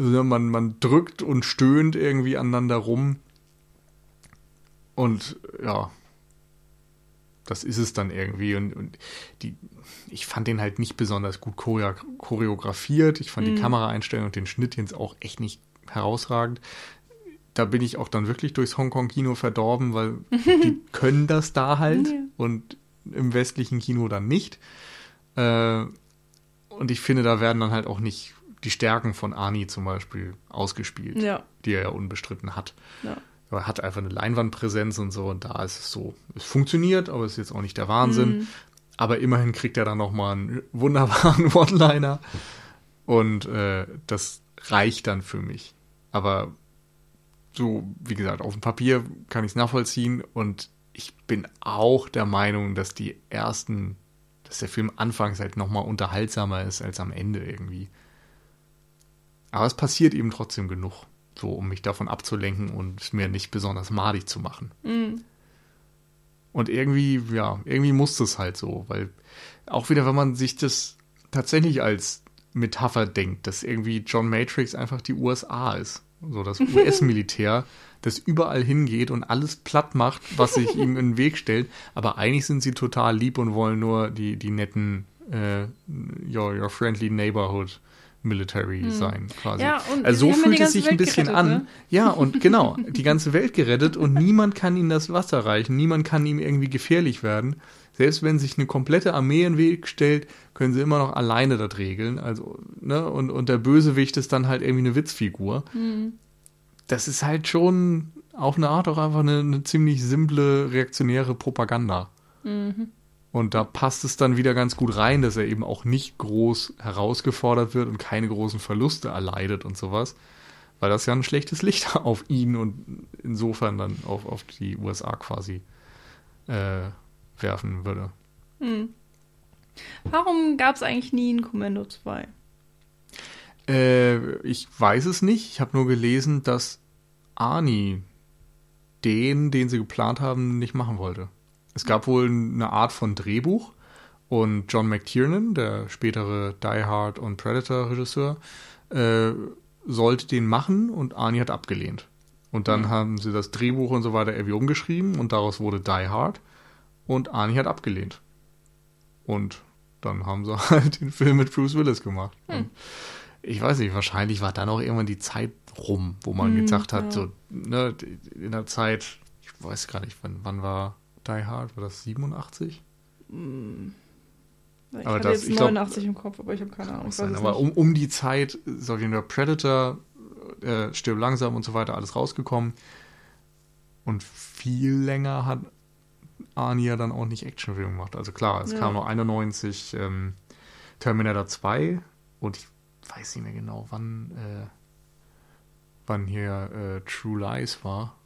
äh, man, man drückt und stöhnt irgendwie aneinander rum. Und ja, das ist es dann irgendwie. Und, und die, ich fand den halt nicht besonders gut choreo choreografiert. Ich fand Mhm. die Kameraeinstellung und den Schnitt jetzt auch echt nicht herausragend. da bin ich auch dann wirklich durchs Hongkong-Kino verdorben, weil die können das da halt Ja. und im westlichen Kino dann nicht. Äh, und ich finde, da werden dann halt auch nicht die Stärken von Arnie zum Beispiel ausgespielt, Ja. die er ja unbestritten hat. Ja. Er hat einfach eine Leinwandpräsenz und so und da ist es so, es funktioniert, aber es ist jetzt auch nicht der Wahnsinn. Mhm. Aber immerhin kriegt er dann nochmal einen wunderbaren One-Liner und äh, das reicht dann für mich. Aber so, wie gesagt, auf dem Papier kann ich es nachvollziehen und ich bin auch der Meinung, dass die ersten, dass der Film anfangs halt nochmal unterhaltsamer ist als am Ende irgendwie. Aber es passiert eben trotzdem genug, so um mich davon abzulenken und es mir nicht besonders madig zu machen. Mhm. Und irgendwie, ja, irgendwie muss das halt so, weil auch wieder, wenn man sich das tatsächlich als Metapher denkt, dass irgendwie John Matrix einfach die USA ist. So das US-Militär, das überall hingeht und alles platt macht, was sich ihm in den Weg stellt. Aber eigentlich sind sie total lieb und wollen nur die, die netten, äh, your, your friendly neighborhood Military sein, quasi. Ja, und also so fühlt es sich ein Welt bisschen gerettet, an. ne? Ja, und genau, die ganze Welt gerettet und niemand kann ihm das Wasser reichen, niemand kann ihm irgendwie gefährlich werden. Selbst wenn sich eine komplette Armee in den Weg stellt, können sie immer noch alleine das regeln. Also, ne, und, und der Bösewicht ist dann halt irgendwie eine Witzfigur. Das ist halt schon auf eine Art auch einfach eine, eine ziemlich simple, reaktionäre Propaganda. Und da passt es dann wieder ganz gut rein, dass er eben auch nicht groß herausgefordert wird und keine großen Verluste erleidet und sowas. Weil das ja ein schlechtes Licht auf ihn und insofern dann auf, auf die USA quasi äh, werfen würde. Warum gab es eigentlich nie ein Kommando 2? Äh, ich weiß es nicht. Ich habe nur gelesen, dass Arnie den, den sie geplant haben, nicht machen wollte. Es gab wohl eine Art von Drehbuch und John McTiernan, der spätere Die Hard und Predator Regisseur, äh, sollte den machen und Arnie hat abgelehnt. Und dann haben sie das Drehbuch und so weiter irgendwie umgeschrieben und daraus wurde Die Hard und Arnie hat abgelehnt. Und dann haben sie halt den Film mit Bruce Willis gemacht. Und ich weiß nicht, wahrscheinlich war dann auch irgendwann die Zeit rum, wo man Hm, gesagt hat, ja. so, ne, in der Zeit, ich weiß gar nicht, wann, wann war Die Hard? War das 87? Ich Aber hatte das- jetzt ich glaub- 89 im Kopf, aber ich habe keine Ahnung. Ich sein. Aber um, um die Zeit ist auf jeden Fall Predator, äh, Stirb langsam und so weiter alles rausgekommen. Und viel länger hat Arnie ja dann auch nicht Actionfilme gemacht. Also klar, es Ja. kam noch 91 ähm, Terminator 2 und ich weiß nicht mehr genau, wann, äh, wann hier äh, True Lies war.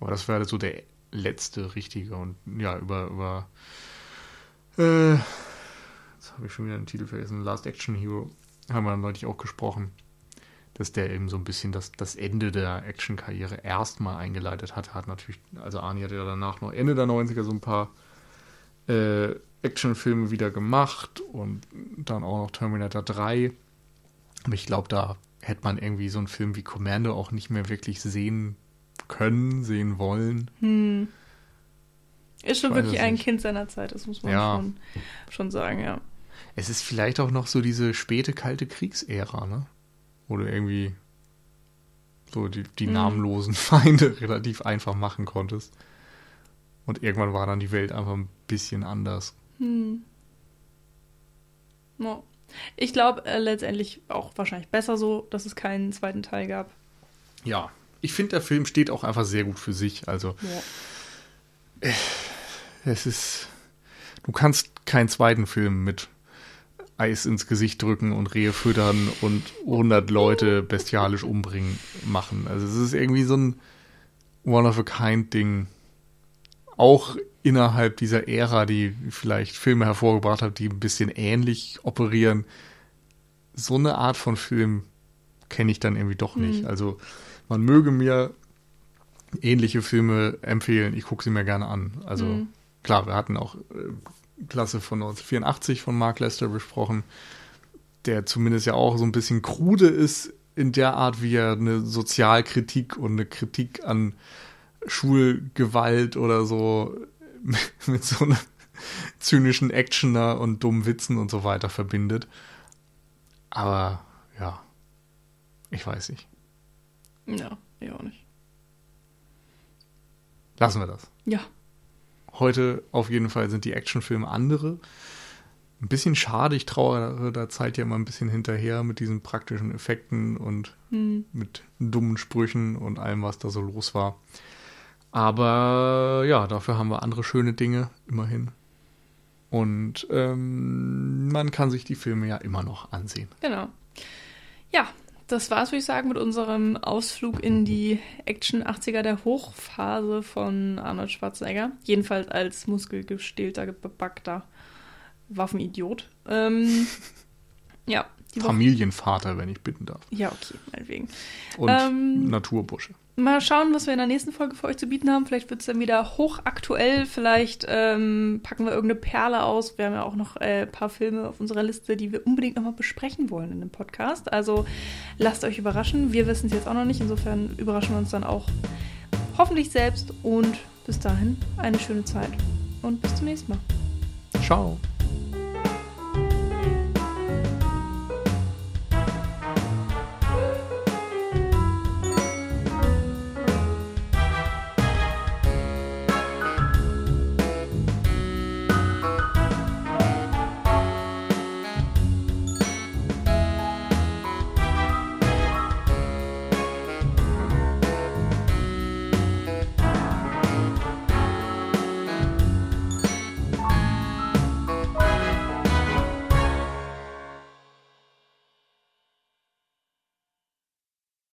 Aber das wäre so der letzte richtige und ja, über, über äh, jetzt habe ich schon wieder den Titel vergessen, Last Action Hero, haben wir neulich auch gesprochen, dass der eben so ein bisschen das, das Ende der Action-Karriere erstmal eingeleitet hat. Hat natürlich, also Arnie hat ja danach noch Ende der 90er so ein paar äh, Actionfilme wieder gemacht und dann auch noch Terminator 3. Aber ich glaube, da hätte man irgendwie so einen Film wie Commando auch nicht mehr wirklich sehen können, sehen wollen. Hm. Ist schon wirklich ein nicht. Kind seiner Zeit, das muss man Ja. schon, schon sagen, ja. Es ist vielleicht auch noch so diese späte kalte Kriegsära, ne? Wo du irgendwie so die, die Mhm. namenlosen Feinde relativ einfach machen konntest. Und irgendwann war dann die Welt einfach ein bisschen anders. Hm. No. Ich glaube äh, letztendlich auch wahrscheinlich besser so, dass es keinen zweiten Teil gab. Ja. Ich finde, der Film steht auch einfach sehr gut für sich. Also, Ja. es ist. Du kannst keinen zweiten Film mit Eis ins Gesicht drücken und Rehe füttern und 100 Leute bestialisch umbringen machen. Also es ist irgendwie so ein One-of-a-Kind-Ding. Auch innerhalb dieser Ära, die vielleicht Filme hervorgebracht hat, die ein bisschen ähnlich operieren. So eine Art von Film kenne ich dann irgendwie doch nicht. Also man möge mir ähnliche Filme empfehlen. Ich gucke sie mir gerne an. Also Mhm. klar, wir hatten auch äh, Klasse von 1984 von Mark Lester besprochen, der zumindest ja auch so ein bisschen krude ist in der Art, wie er eine Sozialkritik und eine Kritik an Schulgewalt oder so mit so einer zynischen Actioner und dummen Witzen und so weiter verbindet. Aber ja, ich weiß nicht. Ja. ich auch nicht. Lassen wir das. Ja. Heute auf jeden Fall sind die Actionfilme andere. Ein bisschen schade, ich traue der Zeit ja immer ein bisschen hinterher mit diesen praktischen Effekten und Hm. mit dummen Sprüchen und allem, was da so los war. Aber ja, dafür haben wir andere schöne Dinge, immerhin. Und ähm, man kann sich die Filme ja immer noch ansehen. Genau. Ja, das war's, würde ich sagen, mit unserem Ausflug in die Action 80er der Hochphase von Arnold Schwarzenegger. Jedenfalls als muskelgestählter, bebackter Waffenidiot. Ähm, ja, die. Familienvater, wenn ich bitten darf. Ja, okay, meinetwegen. Und Ähm, Naturbursche. Mal schauen, was wir in der nächsten Folge für euch zu bieten haben. Vielleicht wird es dann wieder hochaktuell. Vielleicht ähm, packen wir irgendeine Perle aus. Wir haben ja auch noch äh, ein paar Filme auf unserer Liste, die wir unbedingt nochmal besprechen wollen in dem Podcast. Also lasst euch überraschen. Wir wissen es jetzt auch noch nicht. Insofern überraschen wir uns dann auch hoffentlich selbst. Und bis dahin eine schöne Zeit. Und bis zum nächsten Mal. Ciao.